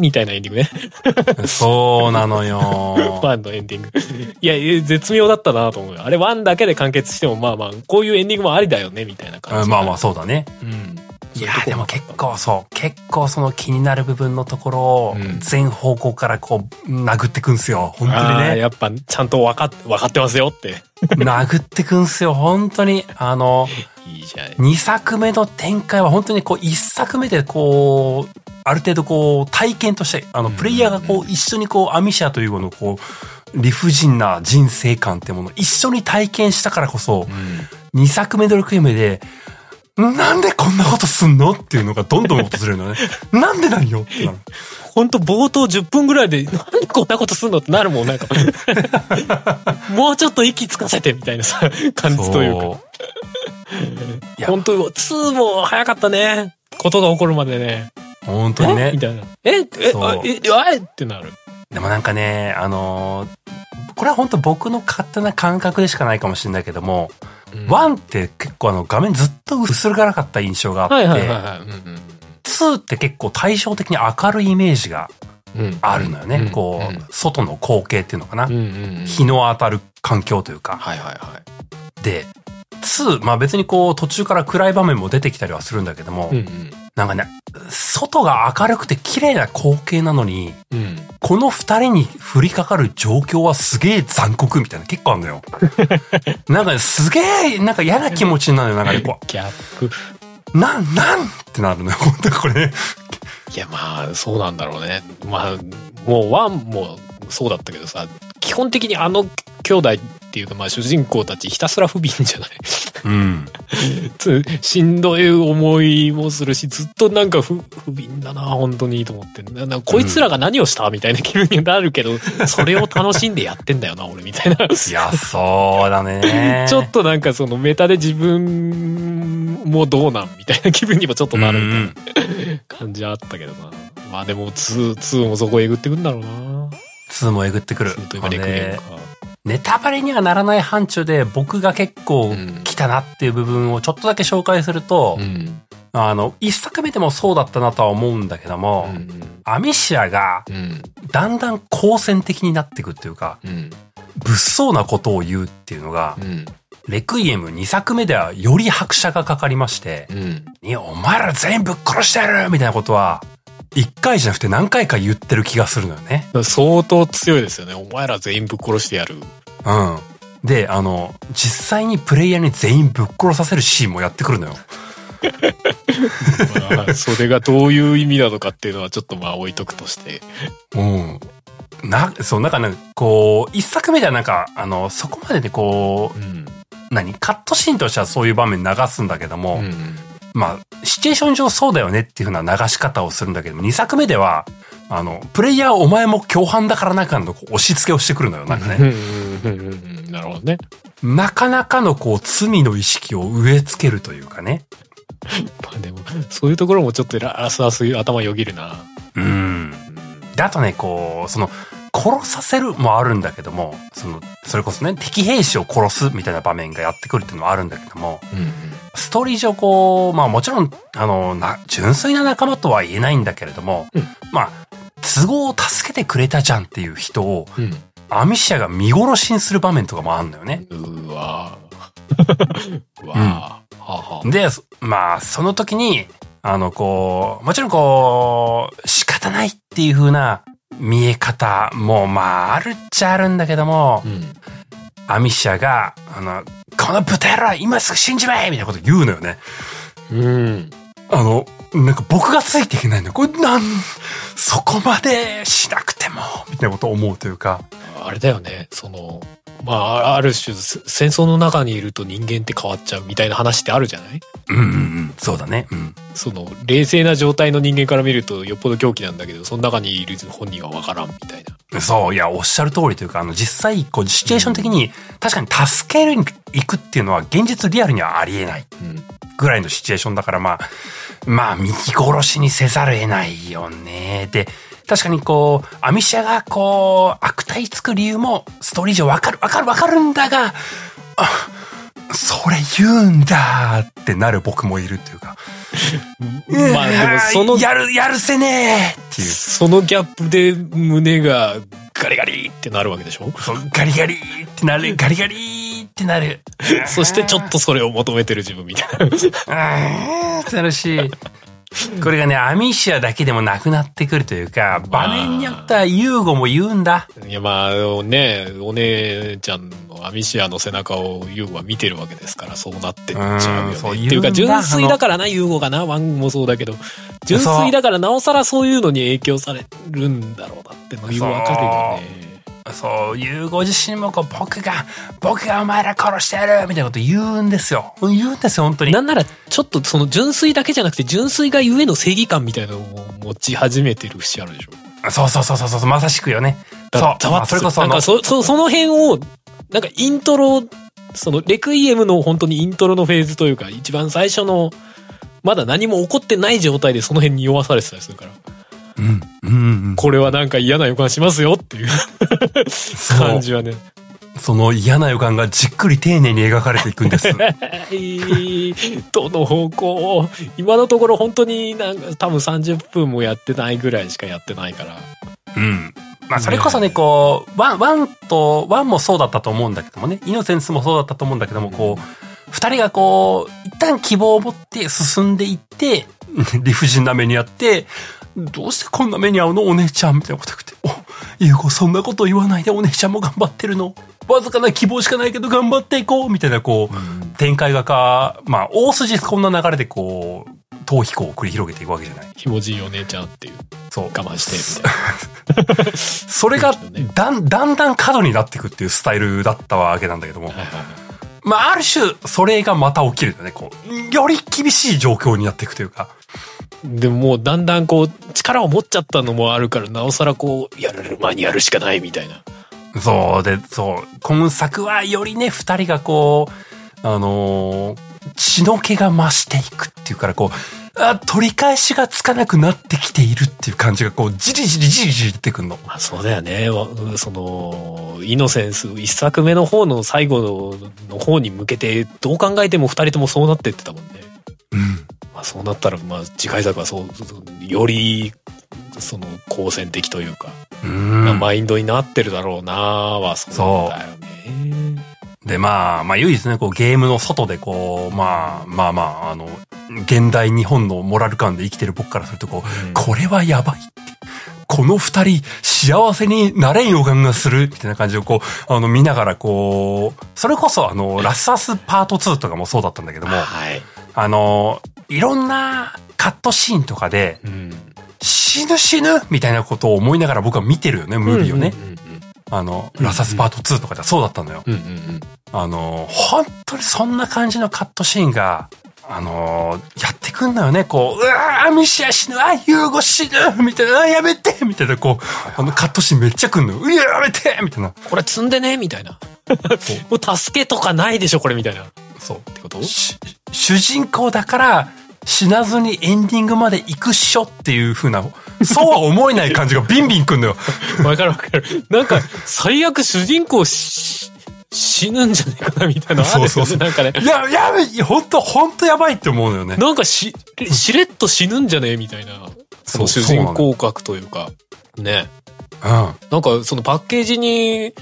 みたいなエンディングね。そうなのよ。ワンのエンディング。いや、絶妙だったなと思うよ。あれワンだけで完結してもまあまあ、こういうエンディングもありだよねみたいな感じ。まあまあそうだね。うん。いや、でも結構そう、結構その気になる部分のところをうん全方向からこう殴ってくんすよ。本当にね。やっぱちゃんと分かっ、分かってますよって。殴ってくんすよ。本当に。あの、いいじゃん。2作目の展開は本当にこう1作目でこう、ある程度こう体験として、あの、プレイヤーがこう一緒にこうアミシアというものをこう、理不尽な人生観ってものを一緒に体験したからこそ、2作目のレクイエムで、なんでこんなことすんのっていうのがどんどん訪れるのね。なんでなんよってなる。ほんと冒頭10分ぐらいで、なんでこんなことすんのってなるもん、なんか。もうちょっと息つかせてみたいなさ、感じというか。本当2も早かったね。ことが起こるまでね。本当にねえ？み。たいな。え？え？え？あえ？ってなる。でもなんかね、あのーこれは本当僕の勝手な感覚でしかないかもしれないけども、ワンって結構あの画面ずっと薄らがかった印象があって、はいはいはいはい。うん2って結構対照的に明るいイメージがあるのよね。うんこう、うん外の光景っていうのかな。うんうんうん。日の当たる環境というか。はいはいはい。で、2、まあ別にこう途中から暗い場面も出てきたりはするんだけども、うんうん。なんかね、外が明るくて綺麗な光景なのに、うん。この二人に降りかかる状況はすげえ残酷みたいな結構あるのよ。なんかね、すげえ、なんか嫌な気持ちになるのよ。なんかね、こギャップ。う、なん、なんってなるのよ。本当にこれね。いや、まあ、そうなんだろうね。まあ、もうワンもそうだったけどさ、基本的にあの兄弟っていうか、まあ主人公たちひたすら不憫じゃないうん。つしんどい思いもするし、ずっとなんか不不憫だな、本当にと思って。ななこいつらが何をしたみたいな気分になるけど、それを楽しんでやってんだよな、俺みたいな。いや、そうだね。ちょっとなんかそのメタで自分もどうなんみたいな気分にもちょっとなるみたいな感じはあったけどな。まあでも2、2もそこえぐってくんだろうな。2もえぐってくる。2というかレクイエムか。ネタバレにはならない範疇で僕が結構うん来たなっていう部分をちょっとだけ紹介すると、うん。あの、一作目でもそうだったなとは思うんだけども、うん。アミシアがうん。だんだん好戦的になっていくっていうか、うん。物騒なことを言うっていうのが、うん。レクイエム2作目ではより拍車がかかりまして、お前ら全員ぶっ殺してやるみたいなことは、一回じゃなくて何回か言ってる気がするのよね。相当強いですよね。お前ら全員ぶっ殺してやる。うん。で、あの、実際にプレイヤーに全員ぶっ殺させるシーンもやってくるのよ。まあ、それがどういう意味なのかっていうのはちょっとまあ置いとくとして。うん。な、そう、なんかね、こう、一作目ではなんか、あの、そこまででこうん。う、何？カットシーンとしてはそういう場面流すんだけども、うん。まあ、シチュエーション上そうだよねっていう風な流し方をするんだけども、二作目では、あの、プレイヤーお前も共犯だからなんかのこう押し付けをしてくるのよ、なんかね。なるほどね。なかなかのこう、罪の意識を植え付けるというかね。まあでも、そういうところもちょっとラスラス頭よぎるな。うん。で、あとね、こう、その、殺させるもあるんだけども、その、それこそね、敵兵士を殺すみたいな場面がやってくるっていうのはあるんだけども、うんうん。ストーリー上こう、まあもちろん、あの、な、純粋な仲間とは言えないんだけれども、うんまあ、都合を助けてくれたじゃんっていう人を、うん。アミシアが見殺しにする場面とかもあんのよね。うーわー うわーはあはあで、そまあ、その時に、あの、こう、もちろんこう、仕方ないっていう風な見え方も、まあ、あるっちゃあるんだけどもう、ん。アミシアが、あの、この豚野郎今すぐ死んじまえみたいなこと言うのよね。うん。あの、なんか僕がついていけないの。これなん、そこまでしなくても、みたいなことを思うというか。あれだよね、その、まあ、ある種、せ戦争の中にいると人間って変わっちゃうみたいな話ってあるじゃない？うんうんうん、そうだね。うん。その、冷静な状態の人間から見るとよっぽど狂気なんだけど、その中にいる本人はわからんみたいな。そう、いや、おっしゃる通りというか、あの、実際、こう、シチュエーション的に、確かに助けるに行くっていうのは、現実リアルにはありえないうん。ぐらいのシチュエーションだから、まあ、まあ、見殺しにせざるを得ないよね。で、確かにこう、アミシアがこう、悪態つく理由も、ストーリー上わかる、わかる、わかるんだが、あそれ言うんだってなる僕もいるっていうか。まあでもその、やる、やるせねえっていう。そのギャップで胸がガリガリってなるわけでしょ？そうガリガリってなる、ガリガリってなる。そしてちょっとそれを求めてる自分みたいな。うーんってなるし、これがね、アミシアだけでもなくなってくるというか、場面によってはユーゴも言うんだ。いやまあね、お姉ちゃんのアミシアの背中をユーゴは見てるわけですから、そうなってっちゃうよね。うっていうか、純粋だからな、ユーゴがな、ワンもそうだけど、純粋だからなおさらそういうのに影響されるんだろうなってのよわかるよね。そう、ユーゴ自身もこう、僕が、僕がお前ら殺してやるみたいなこと言うんですよ。言うんですよ、本当に。なんなら、ちょっとその純粋だけじゃなくて、純粋がゆえの正義感みたいなのを持ち始めてる節あるでしょ。そうそうそうそうそう、まさしくよね。だそう。ざわそれこそなんかそ、そ、その辺を、なんかイントロ、そのレクイエムの本当にイントロのフェーズというか、一番最初の、まだ何も起こってない状態でその辺に匂わされてたりするから。これはなんか嫌な予感しますよっていう感じはね。その嫌な予感がじっくり丁寧に描かれていくんです。どの方向？今のところ本当になんか多分30分もやってないぐらいしかやってないから。うん。まあ、それこそね、こう、ワン、ワンと、ワンもそうだったと思うんだけどもね、イノセンスもそうだったと思うんだけども、こう、二人がこう、一旦希望を持って進んでいって、理不尽な目にあって、どうしてこんな目に遭うのお姉ちゃんみたいなこと言って、お、ゆうこそんなこと言わないでお姉ちゃんも頑張ってるの。わずかな希望しかないけど頑張っていこうみたいなこう、展開がか、まあ、大筋こんな流れでこう、逃避行を繰り広げていくわけじゃない。ひもじいお姉ちゃんっていう。そう。我慢して、みたいな。それが、だん、だんだん過度になっていくっていうスタイルだったわけなんだけども。はいはいはいまあ、ある種、それがまた起きるんだね。こう、より厳しい状況になっていくというか。でももうだんだんこう力を持っちゃったのもあるからなおさらこうやれる前にやるしかないみたいな。そうで、そう。今作はよりね、二人がこう、あのー血の気が増していくっていうから、こう、あ、取り返しがつかなくなってきているっていう感じが、こう、じりじりじりじりってくんの。まあそうだよね。わその、イノセンス一作目の方の最後の方に向けてどう考えても二人ともそうなってってたもんね。うん。まあそうなったらまあ次回作はそう、よりその好戦的というか、うん。なマインドになってるだろうなはそうだよね。で、まあ、まあ、唯一ね、こう、ゲームの外で、こう、まあ、まあまあ、あの、現代日本のモラル感で生きてる僕からすると、こう、うんこれはやばいって。この二人、幸せになれん予感がする、みたいな感じを、こう、あの、見ながら、こう、それこそ、あの、ラスアスパート2とかもそうだったんだけども、はい。あの、いろんなカットシーンとかで、うん。死ぬ死ぬみたいなことを思いながら僕は見てるよね、ムービーをね。あの、ラスアスパート2とかではそうだったのよ。あの、本当にそんな感じのカットシーンが、あのやってくんのよね。こう、うわーミシア死ぬあユーゴ死ぬみたいな、あやめてみたいな、こう、あのカットシーンめっちゃくんのよ。うややめてみたいな。これ積んでねみたいな。もう助けとかないでしょこれみたいな。っそう。てこと？し主人公だから、死なずにエンディングまで行くっしょっていう風な、そうは思えない感じがビンビンくんのよ。わかるわかる。なんか、最悪主人公し死ぬんじゃねえかなみたいな。そうそうそうなんかね。いや、やべ、いや本当本当やばいって思うのよね。なんかし、しれっと死ぬんじゃねえみたいな。その主人公格というか。ね。うん。なんか、そのパッケージに、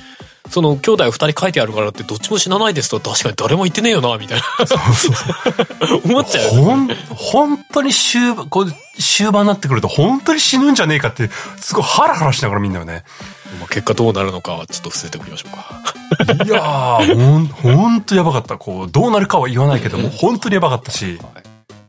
その兄弟二人書いてあるからってどっちも死なないですと確かに誰も言ってねえよな、みたいな。思っちゃう。ほん、本当に終盤、こう、終盤になってくると本当に死ぬんじゃねえかって、すごいハラハラしながら見んだよね。まあ結果どうなるのかはちょっと伏せておきましょうか。いやー、ほん、ほんとやばかった。こう、どうなるかは言わないけども、本当にやばかったし、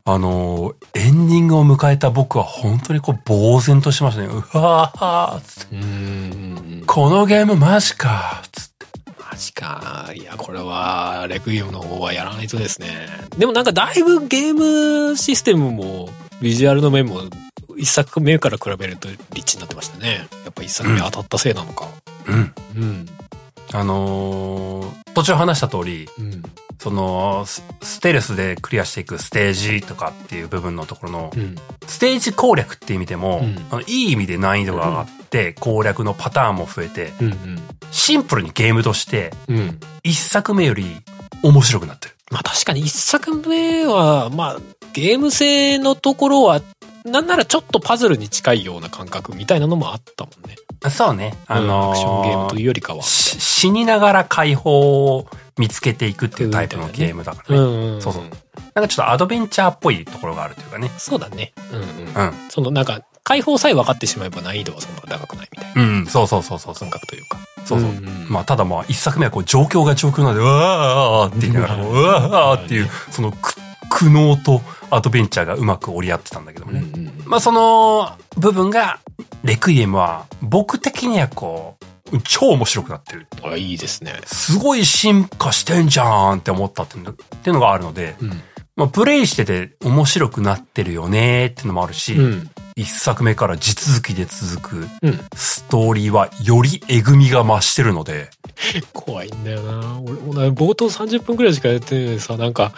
あのーエンディングを迎えた僕は本当にこう、呆然としましたね。うわーつってうーん。このゲームマジかつってマジか。いや、これは、レクイエムの方はやらないとですね。でもなんかだいぶゲームシステムも、ビジュアルの面も、一作目から比べるとリッチになってましたね。やっぱ一作目当たったせいなのか。うん。うん。あのー途中話した通り、うん。その、スステルスでクリアしていくステージとかっていう部分のところの、うん。ステージ攻略っていう意味でも、うんあのいい意味で難易度が上がって、攻略のパターンも増えて、うん。シンプルにゲームとして、うん。うん。一作目より面白くなってる。まあ確かに一作目は、まあゲーム性のところは、なんならちょっとパズルに近いような感覚みたいなのもあったもんね。そうね。あのーアクションゲームというよりかは。し死にながら解放を見つけていくっていうタイプのゲームだからね。うんうん。そうそう。なんかちょっとアドベンチャーっぽいところがあるというかね。そうだね。うんうん。うん。そのなんか、解放さえ分かってしまえば難易度はそんな高くないみたいなうん、そうそうそうそうそう感。覚というか。そうそう。んんまあ、ただまあ、一作目はこう、状況が状況なので、うわーって言いながら、こううわーっていう、そのく、苦悩とアドベンチャーがうまく折り合ってたんだけどもうんうね。んまあ、その部分が、レクイエムは、僕的にはこう、超面白くなってる。あ、いいですね。すごい進化してんじゃんって思ったっていうのがあるので、うん。まあ、プレイしてて面白くなってるよねっていうのもあるし、うん。一作目から地続きで続くうん。ストーリーはよりえぐみが増してるので、怖いんだよな俺もな冒頭30分くらいしかやってないのにさなんか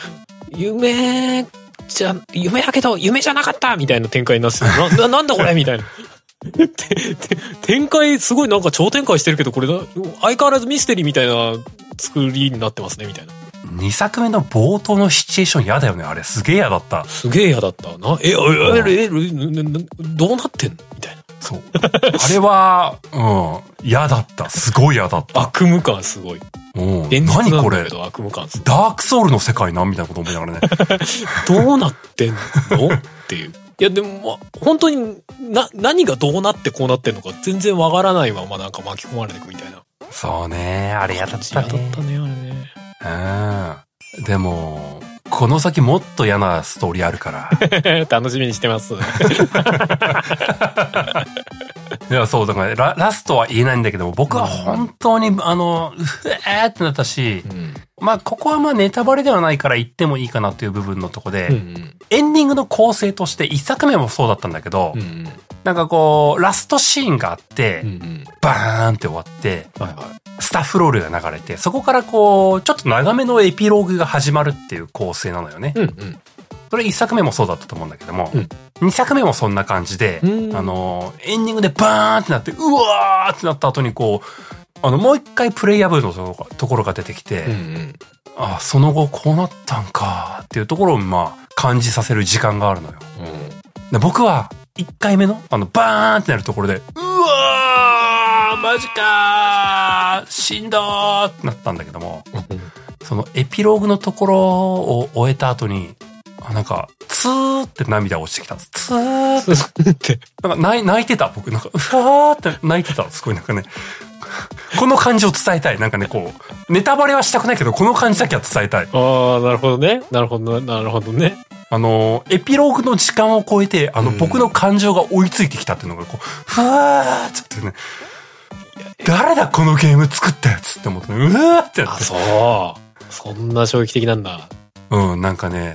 夢じゃ夢だけど夢じゃなかったみたいな展開になってたなななんだこれみたいな。てて展開すごいなんか超展開してるけどこれな相変わらずミステリーみたいな作りになってますねみたいな二作目の冒頭のシチュエーション嫌だよね。あれすげえ嫌だった。すげえ嫌だったなえええええどうなってんのみたいなそう。あれは、うん、嫌だった。すごい嫌だった。悪夢感すごい何これ？ダークソウルの世界なんみたいなこと思いながらね。どうなってんの？っていう。いや、でも、ま本当に、な、何がどうなってこうなってんのか全然わからないままなんか巻き込まれていくみたいな。そうね。あれ嫌だった嫌だねっ。たね、あうん。でも、この先もっと嫌なストーリーあるから。れね。楽しみにしてます。いや、そう、だからララストは言えないんだけども、僕は本当に、あの、うえーってなったしう、ん。まあ、ここはまあネタバレではないから言ってもいいかなという部分のとこで、うんエンディングの構成として一作目もそうだったんだけど、うん。うんなんかこう、ラストシーンがあって、うん。うんバーンって終わって、はいはい。スタッフロールが流れて、そこからこう、ちょっと長めのエピローグが始まるっていう構成なのよね。うんうん。それ一作目もそうだったと思うんだけども、うん二作目もそんな感じで、うんあの、エンディングでバーンってなって、うわーってなった後にこう、あの、もう一回プレイヤブルのところが出てきて、うんうん。あ、その後こうなったんかっていうところをまあ、感じさせる時間があるのよ。で僕は、一回目の、あの、バーンってなるところで、うわーマジかーしんどーってなったんだけども、そのエピローグのところを終えた後に、あなんか、ツーって涙落ちてきたんです。ツーって。なんか泣いてた、僕。なんか、うわーって泣いてた。すごいなんかね。この感じを伝えたい。なんかね、こう、ネタバレはしたくないけど、この感じだけは伝えたい。ああ、なるほどね。なるほど、なるほどね。あの、エピローグの時間を超えて、あの、うん僕の感情が追いついてきたっていうのが、こう、ふわーっつってね、誰だこのゲーム作ったやつって思って、うわーってって。そう。そんな衝撃的なんだ。うん、なんかね、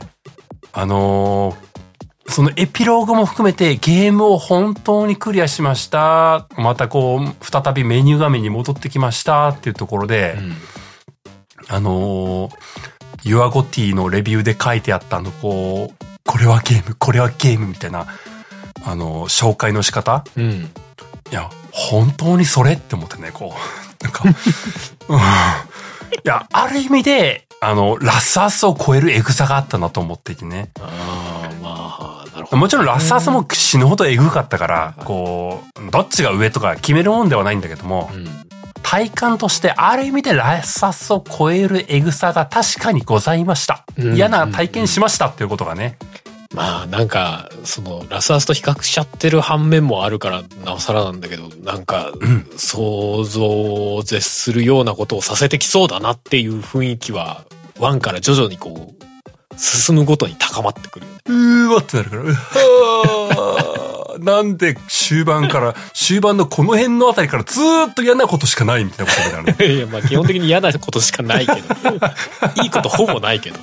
あのーそのエピローグも含めてゲームを本当にクリアしました。またこう、再びメニュー画面に戻ってきましたっていうところで、うん。あのー、ユアゴティのレビューで書いてあったあの、こう、これはゲーム、これはゲームみたいな、あのー紹介の仕方うん。いや、本当にそれって思ってね、こう。なんか、うん。いや、ある意味で、あの、ラスアスを超えるエグさがあったなと思っていてね。ああ、まあ、なるほど。もちろんラスアスも死ぬほどエグかったから、こう、どっちが上とか決めるもんではないんだけどもう、ん。体感としてある意味でラスアスを超えるエグさが確かにございました。うん嫌な体験しましたっていうことがね。まあなんか、その、ラスアスと比較しちゃってる反面もあるから、なおさらなんだけど、なんか、ん。想像を絶するようなことをさせてきそうだなっていう雰囲気は、ワンから徐々にこう、進むごとに高まってくるよね。うーわってなるから、うはー なんで終盤から、終盤のこの辺のあたりからずーっと嫌なことしかないみたいなことになるね。いや、まあ基本的に嫌なことしかないけど。いいことほぼないけど。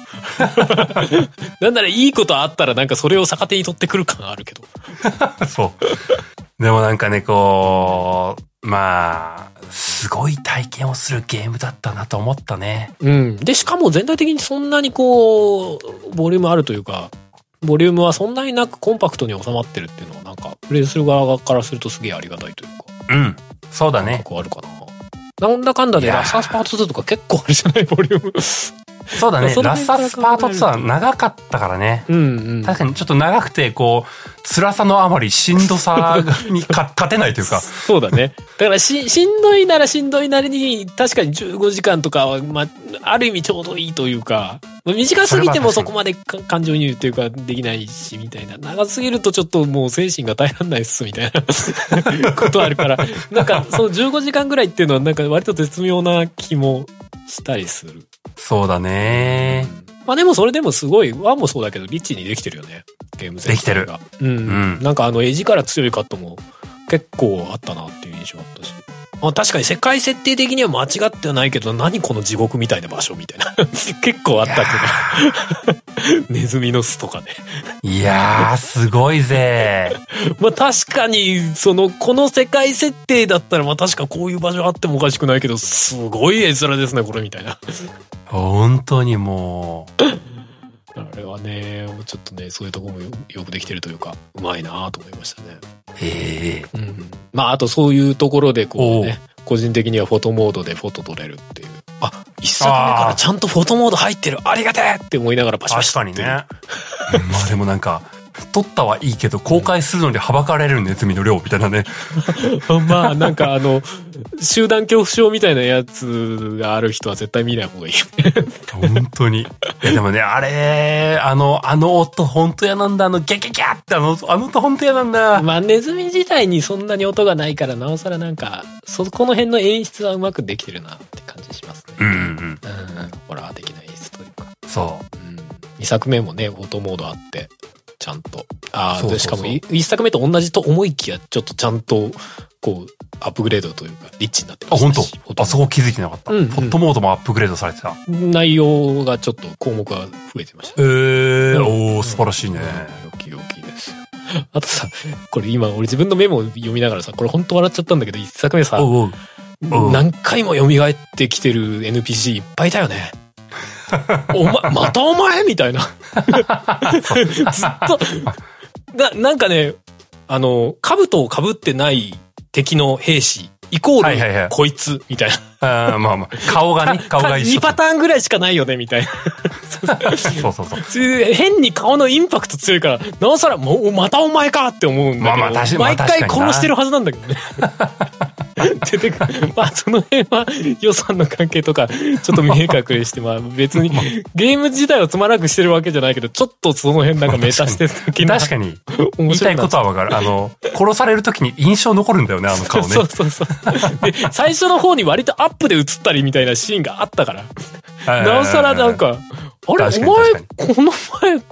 なんならいいことあったらなんかそれを逆手に取ってくる感あるけど。そう。でもなんかね、こう、まあ、すごい体験をするゲームだったなと思ったね。うん。で、しかも全体的にそんなにこう、ボリュームあるというか、ボリュームはそんなになくコンパクトに収まってるっていうのはなんか、プレイする側からするとすげえありがたいというか、うん。そうだね。結構あるかな。なんだかんだでラスアスパート2とか結構あるじゃない、ボリューム。そうだね。ラ辺からスパート2は長かったからね。うんうん。確かにちょっと長くて、こう、辛さのあまりしんどさにか 勝てないというか。そうだね。だからし、しんどいならしんどいなりに、確かに15時間とかは、まあ、ある意味ちょうどいいというか、まあ短すぎてもそこまでか感情移入っていうかできないし、みたいな。長すぎるとちょっともう精神が耐えられないっす、みたいな ことあるから、なんか、その15時間ぐらいっていうのはなんか割と絶妙な気もしたりする。そうだね。まあでもそれでもすごい、ワンもそうだけど、リッチにできてるよね。ゲーム全体が。うん。うんなんかあの、絵力強いカットも結構あったなっていう印象あったし。まあ確かに世界設定的には間違ってはないけど、何この地獄みたいな場所みたいな。結構あったけど。ネズミの巣とかね。いやー、すごいぜ。まあ確かに、その、この世界設定だったら、まあ確かこういう場所あってもおかしくないけど、すごい絵面ですね、これみたいな。本当にもう。あれはね、ちょっとね、そういうとこもよよくできてるというか、うまいなと思いましたね。ええうん。まあ、あとそういうところでこうね、個人的にはフォトモードでフォト撮れるっていう。あ、一作目からちゃんとフォトモード入ってるありがてえって思いながらパシパシ確かにね。まあでもなんか、撮ったはいいけど、公開するのにはばかれるネズミの量みたいなね。まあ、なんかあの、集団恐怖症みたいなやつがある人は絶対見ない方がいい。本当に。いやでもね、あれ、あの、あの音本当嫌なんだ。あの、ギャギャギャってあの、あの音本当嫌なんだ。まあ、ネズミ自体にそんなに音がないから、なおさらなんか、そこの辺の演出はうまくできてるなって感じしますね。うんうん。うん、ホラー的な演出というか。そうん、2作目もね、オートモードあって、ちゃんと。ああ、でしかも1作目と同じと思いきや、ちょっとちゃんと、こう、アップグレードというか、リッチになってました本し当あそこ気づいてなかった。うんうんポットモードもアップグレードされてた。内容がちょっと項目が増えてました。ええうんおー、素晴らしいね。よきよきです。あとさ、これ今俺自分のメモを読みながらさ、これ本当笑っちゃったんだけど、1作目さ、おう。おう何回も蘇ってきてる NPC いっぱいいたよね。お前、またお前みたいな。ずっと、な、なんかね、あの、兜を被ってない敵の兵士、イコール、こいつ、みたいな。あーまあまあ、顔がね、顔が一緒。2パターンぐらいしかないよね、みたいな。そうそうそう。つ変に顔のインパクト強いから、なおさら、もう、またお前かって思うんだけど。まあまあ確かにまあ毎回殺してるはずなんだけどね。出てくる。まあ、その辺は予算の関係とか、ちょっと見え隠れして、まあ別に、ゲーム自体をつまらなくしてるわけじゃないけど、ちょっとその辺なんかメタしてる時な確かに、言面白いないたいことはわかる。あの、殺される時に印象残るんだよね、あの顔ねそ。うそうそう。で、最初の方に割とアップで映ったりみたいなシーンがあったから。なおさらなんか、あれお前確、この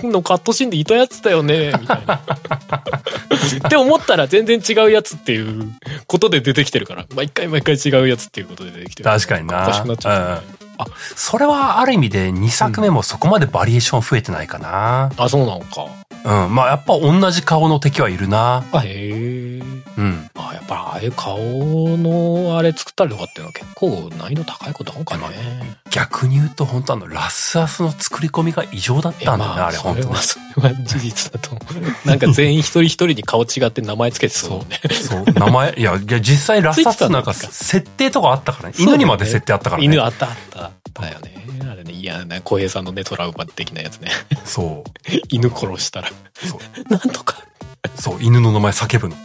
前のカットシーンでいたやつだよねみたいな。って思ったら全然違うやつっていうことで出てきてるから。毎回毎回違うやつっていうことで出てきてる。確かにな。おかしくなっちゃう、うんあ、それはある意味で2作目もそこまでバリエーション増えてないかな。あ、そうなのか。うん。まあやっぱ同じ顔の敵はいるな。あ、へえ。うん。あ、やっぱああいう顔のあれ作ったりとかっていうのは結構難易度高いことなのかね。逆に言うと本当あのラスアスの作り込みが異常だったんだよね、あれ本当にそれは、。それは事実だと思う。なんか全員一人一人に顔違って名前つけてそうね。そう、名前、いや、いや実際ラスアスなんか設定とかあったからね。犬にまで設定あったからね。犬あったあった。だよね。あれね、嫌な、小平さんのね、トラウマ的なやつね。そう。犬殺したら。そう。なんとか、そう、犬の名前叫ぶの。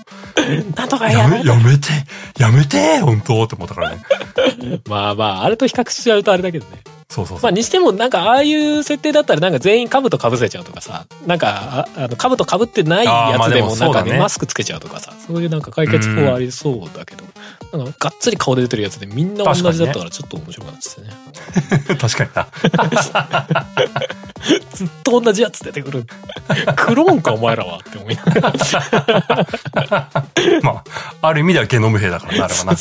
なんとかやめ、やめやめて、やめて、本当って思ったからね。まあまあ、あれと比較しちゃうとあれだけどね。そうそうそう。まあにしてもなんかああいう設定だったらなんか全員兜被せちゃうとかさ、なんか、ああの、兜被ってないやつでもなんかね、マスクつけちゃうとかさ、そういうなんか解決法はありそうだけど、なんかがっつり顔で出てるやつでみんな同じだったからちょっと面白くなっててね。確かにな。ずっと同じやつ出てくる。クローンかお前らはって思いながら。まあ、ある意味ではゲノム兵だからな、あれはな。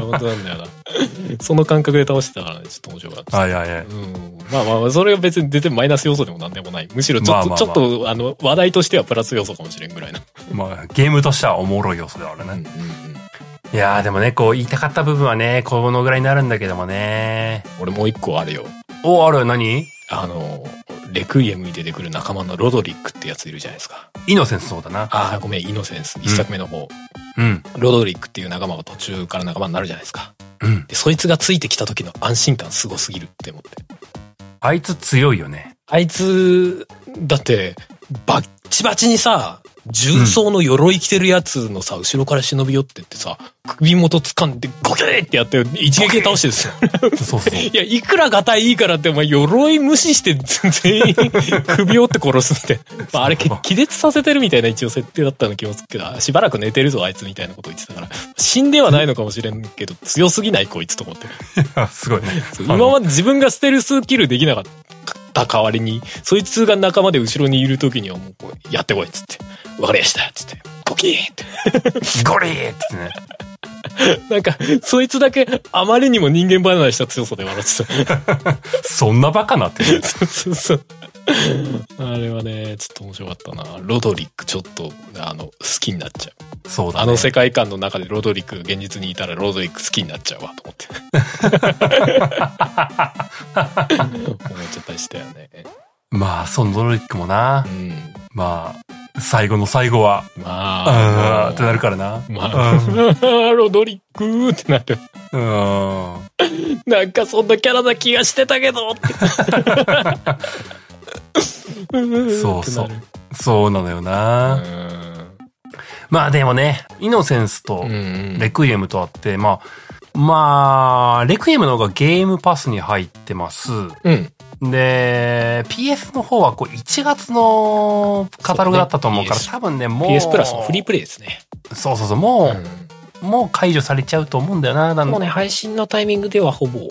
本当なんだよな。その感覚で倒してたからね、ちょっと面白かった。はいはいはい。うん、まあまあ、それは別に出てマイナス要素でもなんでもない。むしろちょっと、まあまあまあちょっと、あの、話題としてはプラス要素かもしれんぐらいの。まあ、ゲームとしてはおもろい要素ではあるね。うんうんいやーでもね、こう言いたかった部分はね、このぐらいになるんだけどもね。俺もう一個あるよ。お、ある？何？あの、レクイエムに出てくる仲間のロドリックってやついるじゃないですか。イノセンスそうだな。ああ、ごめん、イノセンス。一作目の方。うん。ロドリックっていう仲間が途中から仲間になるじゃないですか。うん。で、そいつがついてきた時の安心感すごすぎるって思って。あいつ強いよね。あいつ、だって、バッチバチにさ、重装の鎧着てるやつのさ、後ろから忍び寄ってってさ、首元掴んでゴキーってやって一撃で倒してですよ。そうそう。いや、いくらガタイいいからって、お前、鎧無視して全員 首折って殺すみたいな。まあ、あれ、け気絶させてるみたいな一応設定だったような気もするけど、あしばらく寝てるぞ、あいつみたいなこと言ってたから、死んではないのかもしれんけど、強すぎないこいつと思って。すごいね。今まで自分がステルスキルできなかった代わりに、そいつが仲間で後ろにいる時にはもうこう、やってこいっつって、わかりましたっつって、ゴキーって。ゴリーってね。なんか、そいつだけあまりにも人間離れした強さで笑ってた。そんなバカなって。そうそうそう。あれはね、ちょっと面白かったな。ロドリックちょっと、あの、好きになっちゃう。そうだね。あの世界観の中でロドリックが現実にいたらロドリック好きになっちゃうわ、と思って。思っちゃったりしたよね。まあ、そのドリックもなう。ん。まあ、最後の最後は、まああ、ーってなるからな。まあ、ロドリックーってなる。うん。うん。なんかそんなキャラな気がしてたけどって。そうそうそうなのよな。まあでもね、イノセンスとレクイエムとあって、まあ、まあ、レクイエムの方がゲームパスに入ってます。うん。で、PS の方はこう1月のカタログだったと思うから、ね多分ね、もう。PS プラスのフリープレイですね。そうそうそう、もう、うんもう解除されちゃうと思うんだよな。もうね、配信のタイミングではほぼ。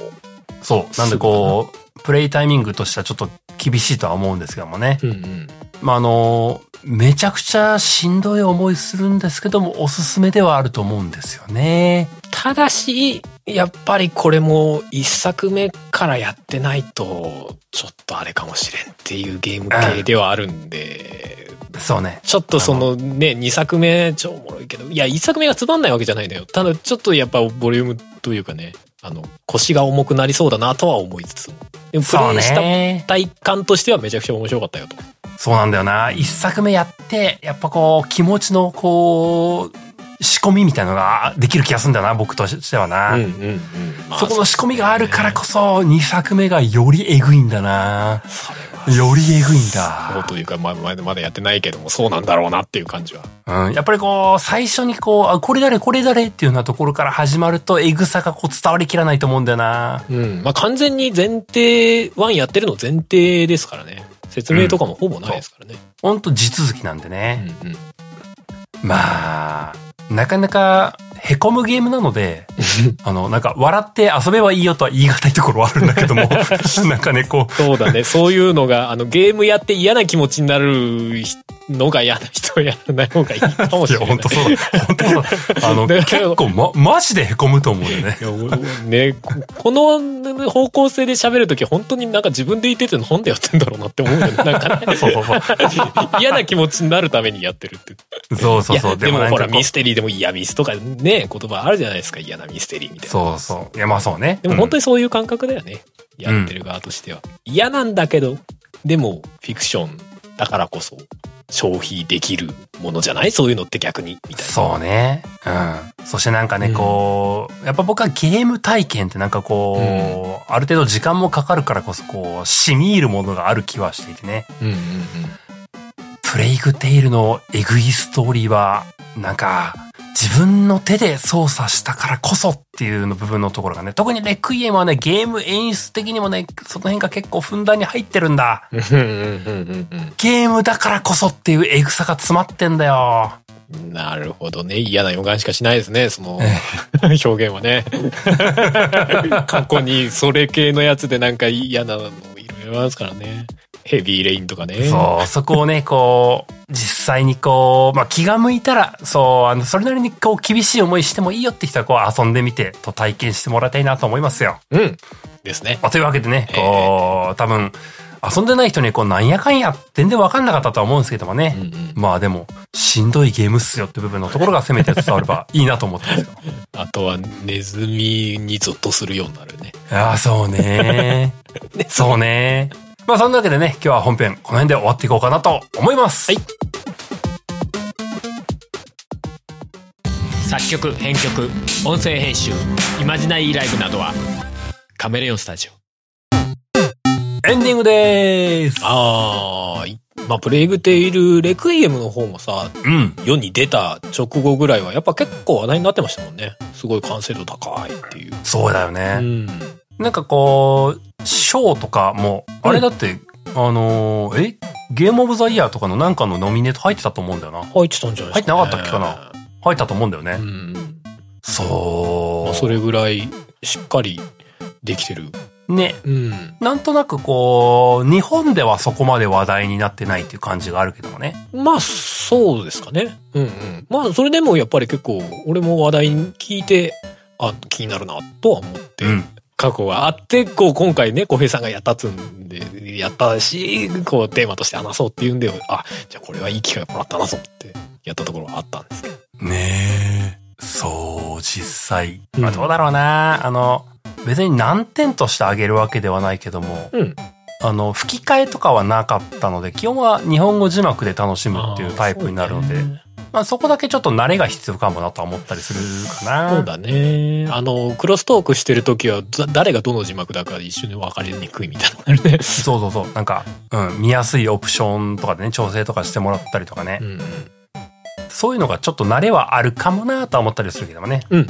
そう。なんでこう、プレイタイミングとしてはちょっと厳しいとは思うんですけどもね。うんうん。まあ、あの、めちゃくちゃしんどい思いするんですけども、おすすめではあると思うんですよね。ただし、やっぱりこれも一作目からやってないと、ちょっとあれかもしれんっていうゲーム系ではあるんで、そうね。ちょっとそのね、2作目超おもろいけど、いや、1作目がつまんないわけじゃないんだよ。ただちょっとやっぱボリュームというかね、あの、腰が重くなりそうだなとは思いつつも。でもプレイしたね。体感としてはめちゃくちゃ面白かったよと。そうなんだよな。一作目やって、やっぱこう、気持ちのこう、仕込みみたいなのができる気がするんだよな、僕としてはな。うんうんうん。そこの仕込みがあるからこそ、二作目がよりえぐいんだな。よりえぐいんそうだ。というか、まあ、まだまだやってないけども、そうなんだろうなっていう感じは。うん。やっぱりこう、最初にこう、あ、これ誰これ誰？っていうようなところから始まると、えぐさがこう伝わりきらないと思うんだよな。うん。まあ、完全に前提、1やってるの前提ですからね。説明とかもほぼないですからね。ほんと地続きなんでうね。んうん。まあ、なかなか、へこむゲームなので、あの、なんか、笑って遊べばいいよとは言い難いところはあるんだけども、なんかね、こう、そうだね。そういうのが、あの、ゲームやって嫌な気持ちになるのが嫌な人はやらない方がいいかもいや、しれない。本当そうだ。本当そうだ。あの、結構、ま、マジでへこむと思うよね。いやおね、ここの方向性で喋るとき本当になんか自分で言っててなんでやってんだろうなって思うよね。なんかね。そうそうそう。嫌な気持ちになるためにやってるって。そうそうそう。いやでもほら、ミステリーでも嫌ミスとかね、言葉あるじゃないですか。嫌なミステリーみたいな。そうそう。いや、まあそうね。でも本当に、にそういう感覚だよね。やってる側としては。嫌なんだけど、でも、フィクションだからこそ、消費できるものじゃない？そういうのって逆に、みたいな。そうね。うん。そしてなんかね、うんこう、やっぱ僕はゲーム体験ってなんかこう、ある程度時間もかかるからこそ、こう、染み入るものがある気はしていてね。うんうんうん。プレイグテイルのエグいストーリーは、なんか、自分の手で操作したからこそっていうの部分のところがね、特にレクイエムはね、ゲーム演出的にもね、その辺が結構ふんだんに入ってるんだ。ゲームだからこそっていうエグさが詰まってんだよ。うん。なるほどね。嫌な予感しかしないですね、その表現はね。過去にそれ系のやつでなんか嫌なのいろいろありますからね。ヘビーレインとかね。そう、そこをね、こう、実際にこう、まあ、気が向いたら、そう、あの、それなりにこう、厳しい思いしてもいいよって人はこう、遊んでみて、と体験してもらいたいなと思いますよ。うん。ですね。まあというわけでね、こう、多分、遊んでない人にこう、なんやかんや、全然わかんなかったとは思うんですけどもね。うんうんまあでも、しんどいゲームっすよって部分のところがせめて伝わればいいなと思ってますよ。あとはネズミにゾッとするようになるね。ああ、そうね。そうね。まあそんなわけでね、今日は本編、この辺で終わっていこうかなと思います。はい。作曲編曲音声編集イマジナリーライブなどはカメレオンスタジオエンディングでーす。あーいまあプレイグテイルレクイエムの方もさうん。世に出た直後ぐらいはやっぱ結構話題になってましたもんねすごい完成度高いっていうそうだようね。んなんかこう、賞とかも、あれだって、あのーえ？ゲームオブザイヤーとかのなんかのノミネート入ってたと思うんだよな。入ってたんじゃないですか、入ってなかったっけかな入ったと思うんだよね。うんそう。まあ、それぐらいしっかりできてるね。うんなんとなくこう、日本ではそこまで話題になってないっていう感じがあるけどもね。まあ、そうですかね。うんうん。まあ、それでもやっぱり結構、俺も話題に聞いて、あ、気になるな、とは思って、うん。過去があって、こう、今回ね、小平さんがやったっつうんで、やったし、こう、テーマとして話そうっていうんで、あ、じゃあこれはいい機会もらったなと思って、やったところはあったんですけど。ねえ。そう、実際。うんまあどうだろうな。あの、別に難点としてあげるわけではないけども、うん。あの、吹き替えとかはなかったので、基本は日本語字幕で楽しむっていうタイプになるので、まあそこだけちょっと慣れが必要かもなとは思ったりするかな。そうだね。あの、クロストークしてる時は、だ誰がどの字幕だか一瞬で分かりにくいみたいなるね。そうそうそう。なんか、うん、見やすいオプションとかでね、調整とかしてもらったりとかね。うんうん。そういうのがちょっと慣れはあるかもなとは思ったりするけどもね。うんうん。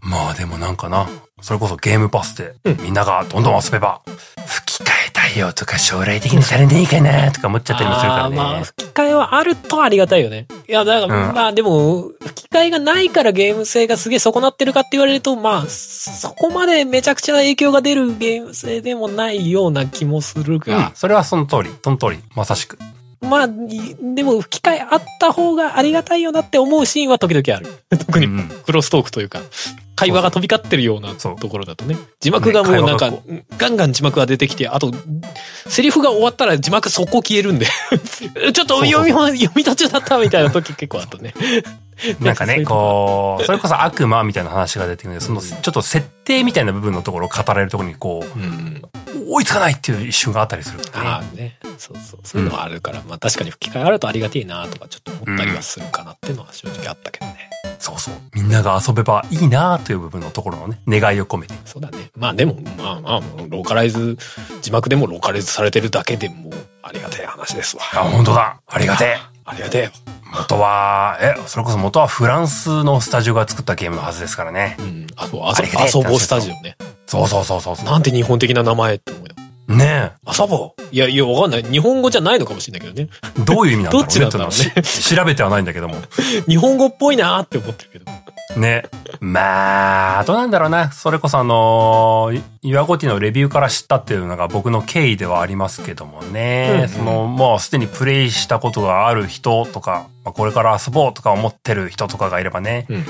まあでもなんかな、それこそゲームパスでうんみんながどんどん遊べば、吹き替え対応とか将来的にされねえかなとか思っちゃったりもするからね。まあ、吹き替えはあるとありがたいよね。いや、だから、うんまあでも、吹き替えがないからゲーム性がすげえ損なってるかって言われると、まあ、そこまでめちゃくちゃ影響が出るゲーム性でもないような気もするうんが、それはその通り、その通り、まさしく。まあ、いでも吹き替えあった方がありがたいよなって思うシーンは時々ある。特にクロストークというか、会話が飛び交ってるような。ところだとね。字幕がもうなんか、ね。ガンガン字幕が出てきて、あと、セリフが終わったら字幕速攻消えるんで、ちょっと読みま、読み途中だったみたいな時結構あったね。なんかね、こう、それこそ悪魔みたいな話が出てくるんで、そのちょっと設定みたいな部分のところを語られるところにこうん。う、追いつかないっていう一瞬があったりするね。ああね。そうそう。そういうのはあるから、まあ確かに吹き替えあるとありがてえなとかちょっと思ったりはするかなっていうのは正直あったけどね。そうそう。みんなが遊べばいいなという部分のところのね、願いを込めて。そうだね。まあでも、まあまあ、ローカライズ、字幕でもローカライズされてるだけでもうありがたい話ですわ。あ、本当だ。ありがてえ。ありがてえよ。元は、え、それこそ元はフランスのスタジオが作ったゲームのはずですからね。うん。あと、ありがてえ遊ぼうスタジオね。そうそうそうそうそう。なんて日本的な名前って思うよ。ね遊ぼういや、いや、わかんない。日本語じゃないのかもしれないけどね。え。どういう意味なんだろうね。どっちなんだろうね調べてはないんだけども。日本語っぽいなーって思ってるけど。ね。まあ、どうなんだろうな。それこそあのー、い岩ゴティのレビューから知ったっていうのが僕の経緯ではありますけどもね。うんうんその、もうすでにプレイしたことがある人とか、まあ、これから遊ぼうとか思ってる人とかがいればね。うん。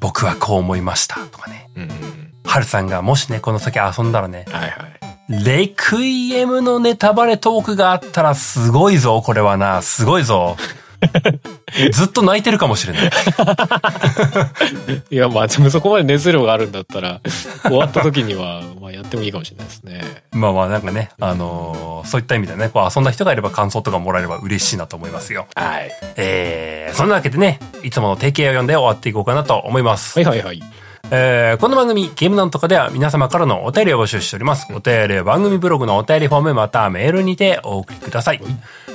僕はこう思いましたとかね。うんうん。ハルさんがもしね、この先遊んだらね、はいはい。レクイエムのネタバレトークがあったらすごいぞ、これはな。すごいぞ。ずっと泣いてるかもしれない。いや、まあ、でもそこまで熱量があるんだったら、終わった時には、まあ、やってもいいかもしれないですね。まあまあなんかね、あのーそういった意味でね、こう遊んだ人がいれば感想とかもらえれば嬉しいなと思いますよ。はい。えー、そんなわけでね、いつもの定型を読んで終わっていこうかなと思います。はいはいはい。えーこの番組、ゲームなんとかでは皆様からのお便りを募集しております。お便りは番組ブログのお便りフォームまたはメールにてお送りください。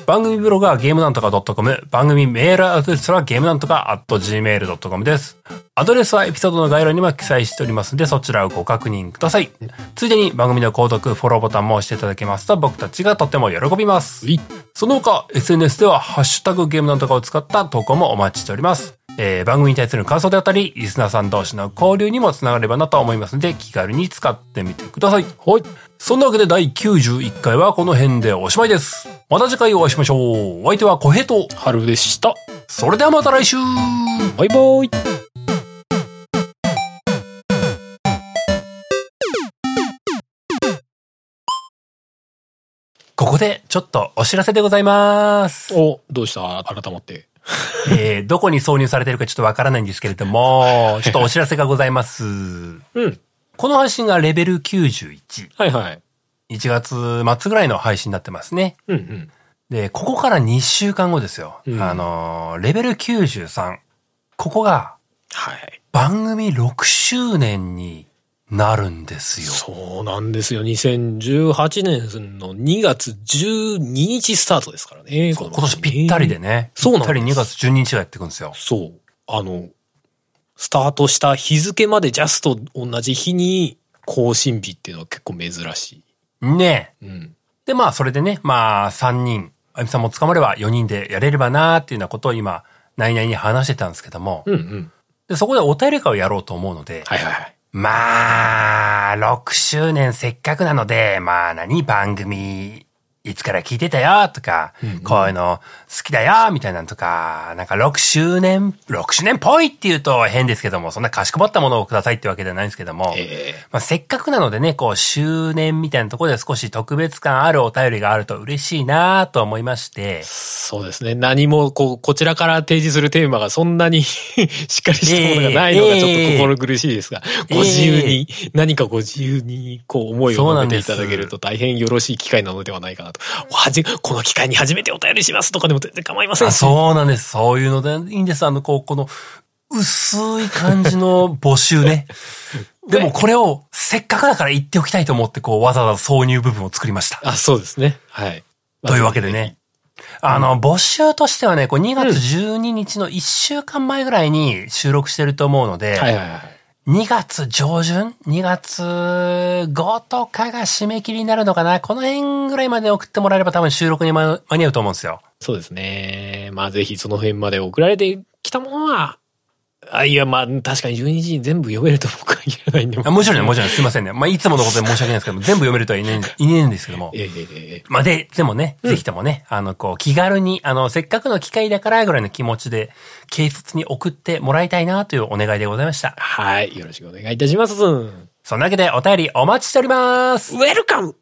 番組ブログはゲームなんとか .com、番組メールアドレスはゲームなんとか .gmail.com です。アドレスはエピソードの概要欄にも記載しておりますので、そちらをご確認ください。ついでに番組の購読、フォローボタンも押していただけますと僕たちがとっても喜びます。いその他、SNS では、ハッシュタグゲームなんとかを使った投稿もお待ちしております。えー番組に対する感想であったり、リスナーさん同士の交流にもつながればなと思いますので、気軽に使ってみてください。はい。そんなわけで第91回はこの辺でおしまいです。また次回お会いしましょう。お相手は小平と、春でした。それではまた来週バイバイ。ここでちょっとお知らせでございます。お、どうした？改まって。えーどこに挿入されてるかちょっとわからないんですけれども、ちょっとお知らせがございます。うん。この配信がレベル91。はいはい。1月末ぐらいの配信になってますね。うんうん。で、ここから2週間後ですよ。うんあのー、レベル93。ここが、はい。番組6周年になるんですよ。そうなんですよ。2018年の2月12日スタートですからね。今年ぴったりでね。ね。そうなんですぴったり2月12日がやっていくんですよ。そう。あの、スタートした日付までジャスト同じ日に更新日っていうのは結構珍しねえ。い。うん。で、まあ、それでね、まあ、3人、あゆみさんも捕まれば4人でやれればなーっていうようなことを今、内々に話してたんですけども、うんうん。でそこでお便り会をやろうと思うので、はいはいはい。まあ、6周年せっかくなので、まあ何番組、いつから聞いてたよとか、こういうの好きだよみたいなのとか、なんか6周年、6周年っぽいって言うと変ですけども、そんなかしこまったものをくださいってわけではないんですけども、えまあ、せっかくなのでね、こう、周年みたいなところで少し特別感あるお便りがあると嬉しいなと思いまして、そうですね。何も、こう、こちらから提示するテーマがそんなに しっかりしたものがないのがちょっと心苦しいですが、ご自由に、何かご自由に、こう、思いを述べていただけると大変よろしい機会なのではないかなと。はじ、この機会に初めてお便りしますとかでも全然構いません。そうなんです。そういうのでいいんです。あの、こう、この、薄い感じの 募集ね。でもこれをせっかくだから言っておきたいと思って、こう、わざわざ挿入部分を作りました。あ、そうですね。はい。というわけでね。あの、募集としてはね、こう2月12日の1週間前ぐらいに収録してると思うので、はいはいはい。2月上旬 ?2 月5とかが締め切りになるのかな？この辺ぐらいまで送ってもらえれば多分収録に間間に合うと思うんですよ。そうですね。まあぜひその辺まで送られてきたものは、あ、いやまあ確かに12時に全部読めると僕は言えないんで。あもちろんね、もちろんすいませんね。まあ、いつものことで申し訳ないですけども、全部読めるとは言えない言えんですけども。ええええええまあ、で、でもね、ぜひともね、あの、こう、気軽に、あの、せっかくの機会だからぐらいの気持ちで、軽率に送ってもらいたいなというお願いでございました。はい。よろしくお願いいたします。ウそんなわけでお便りお待ちしております。ェルカム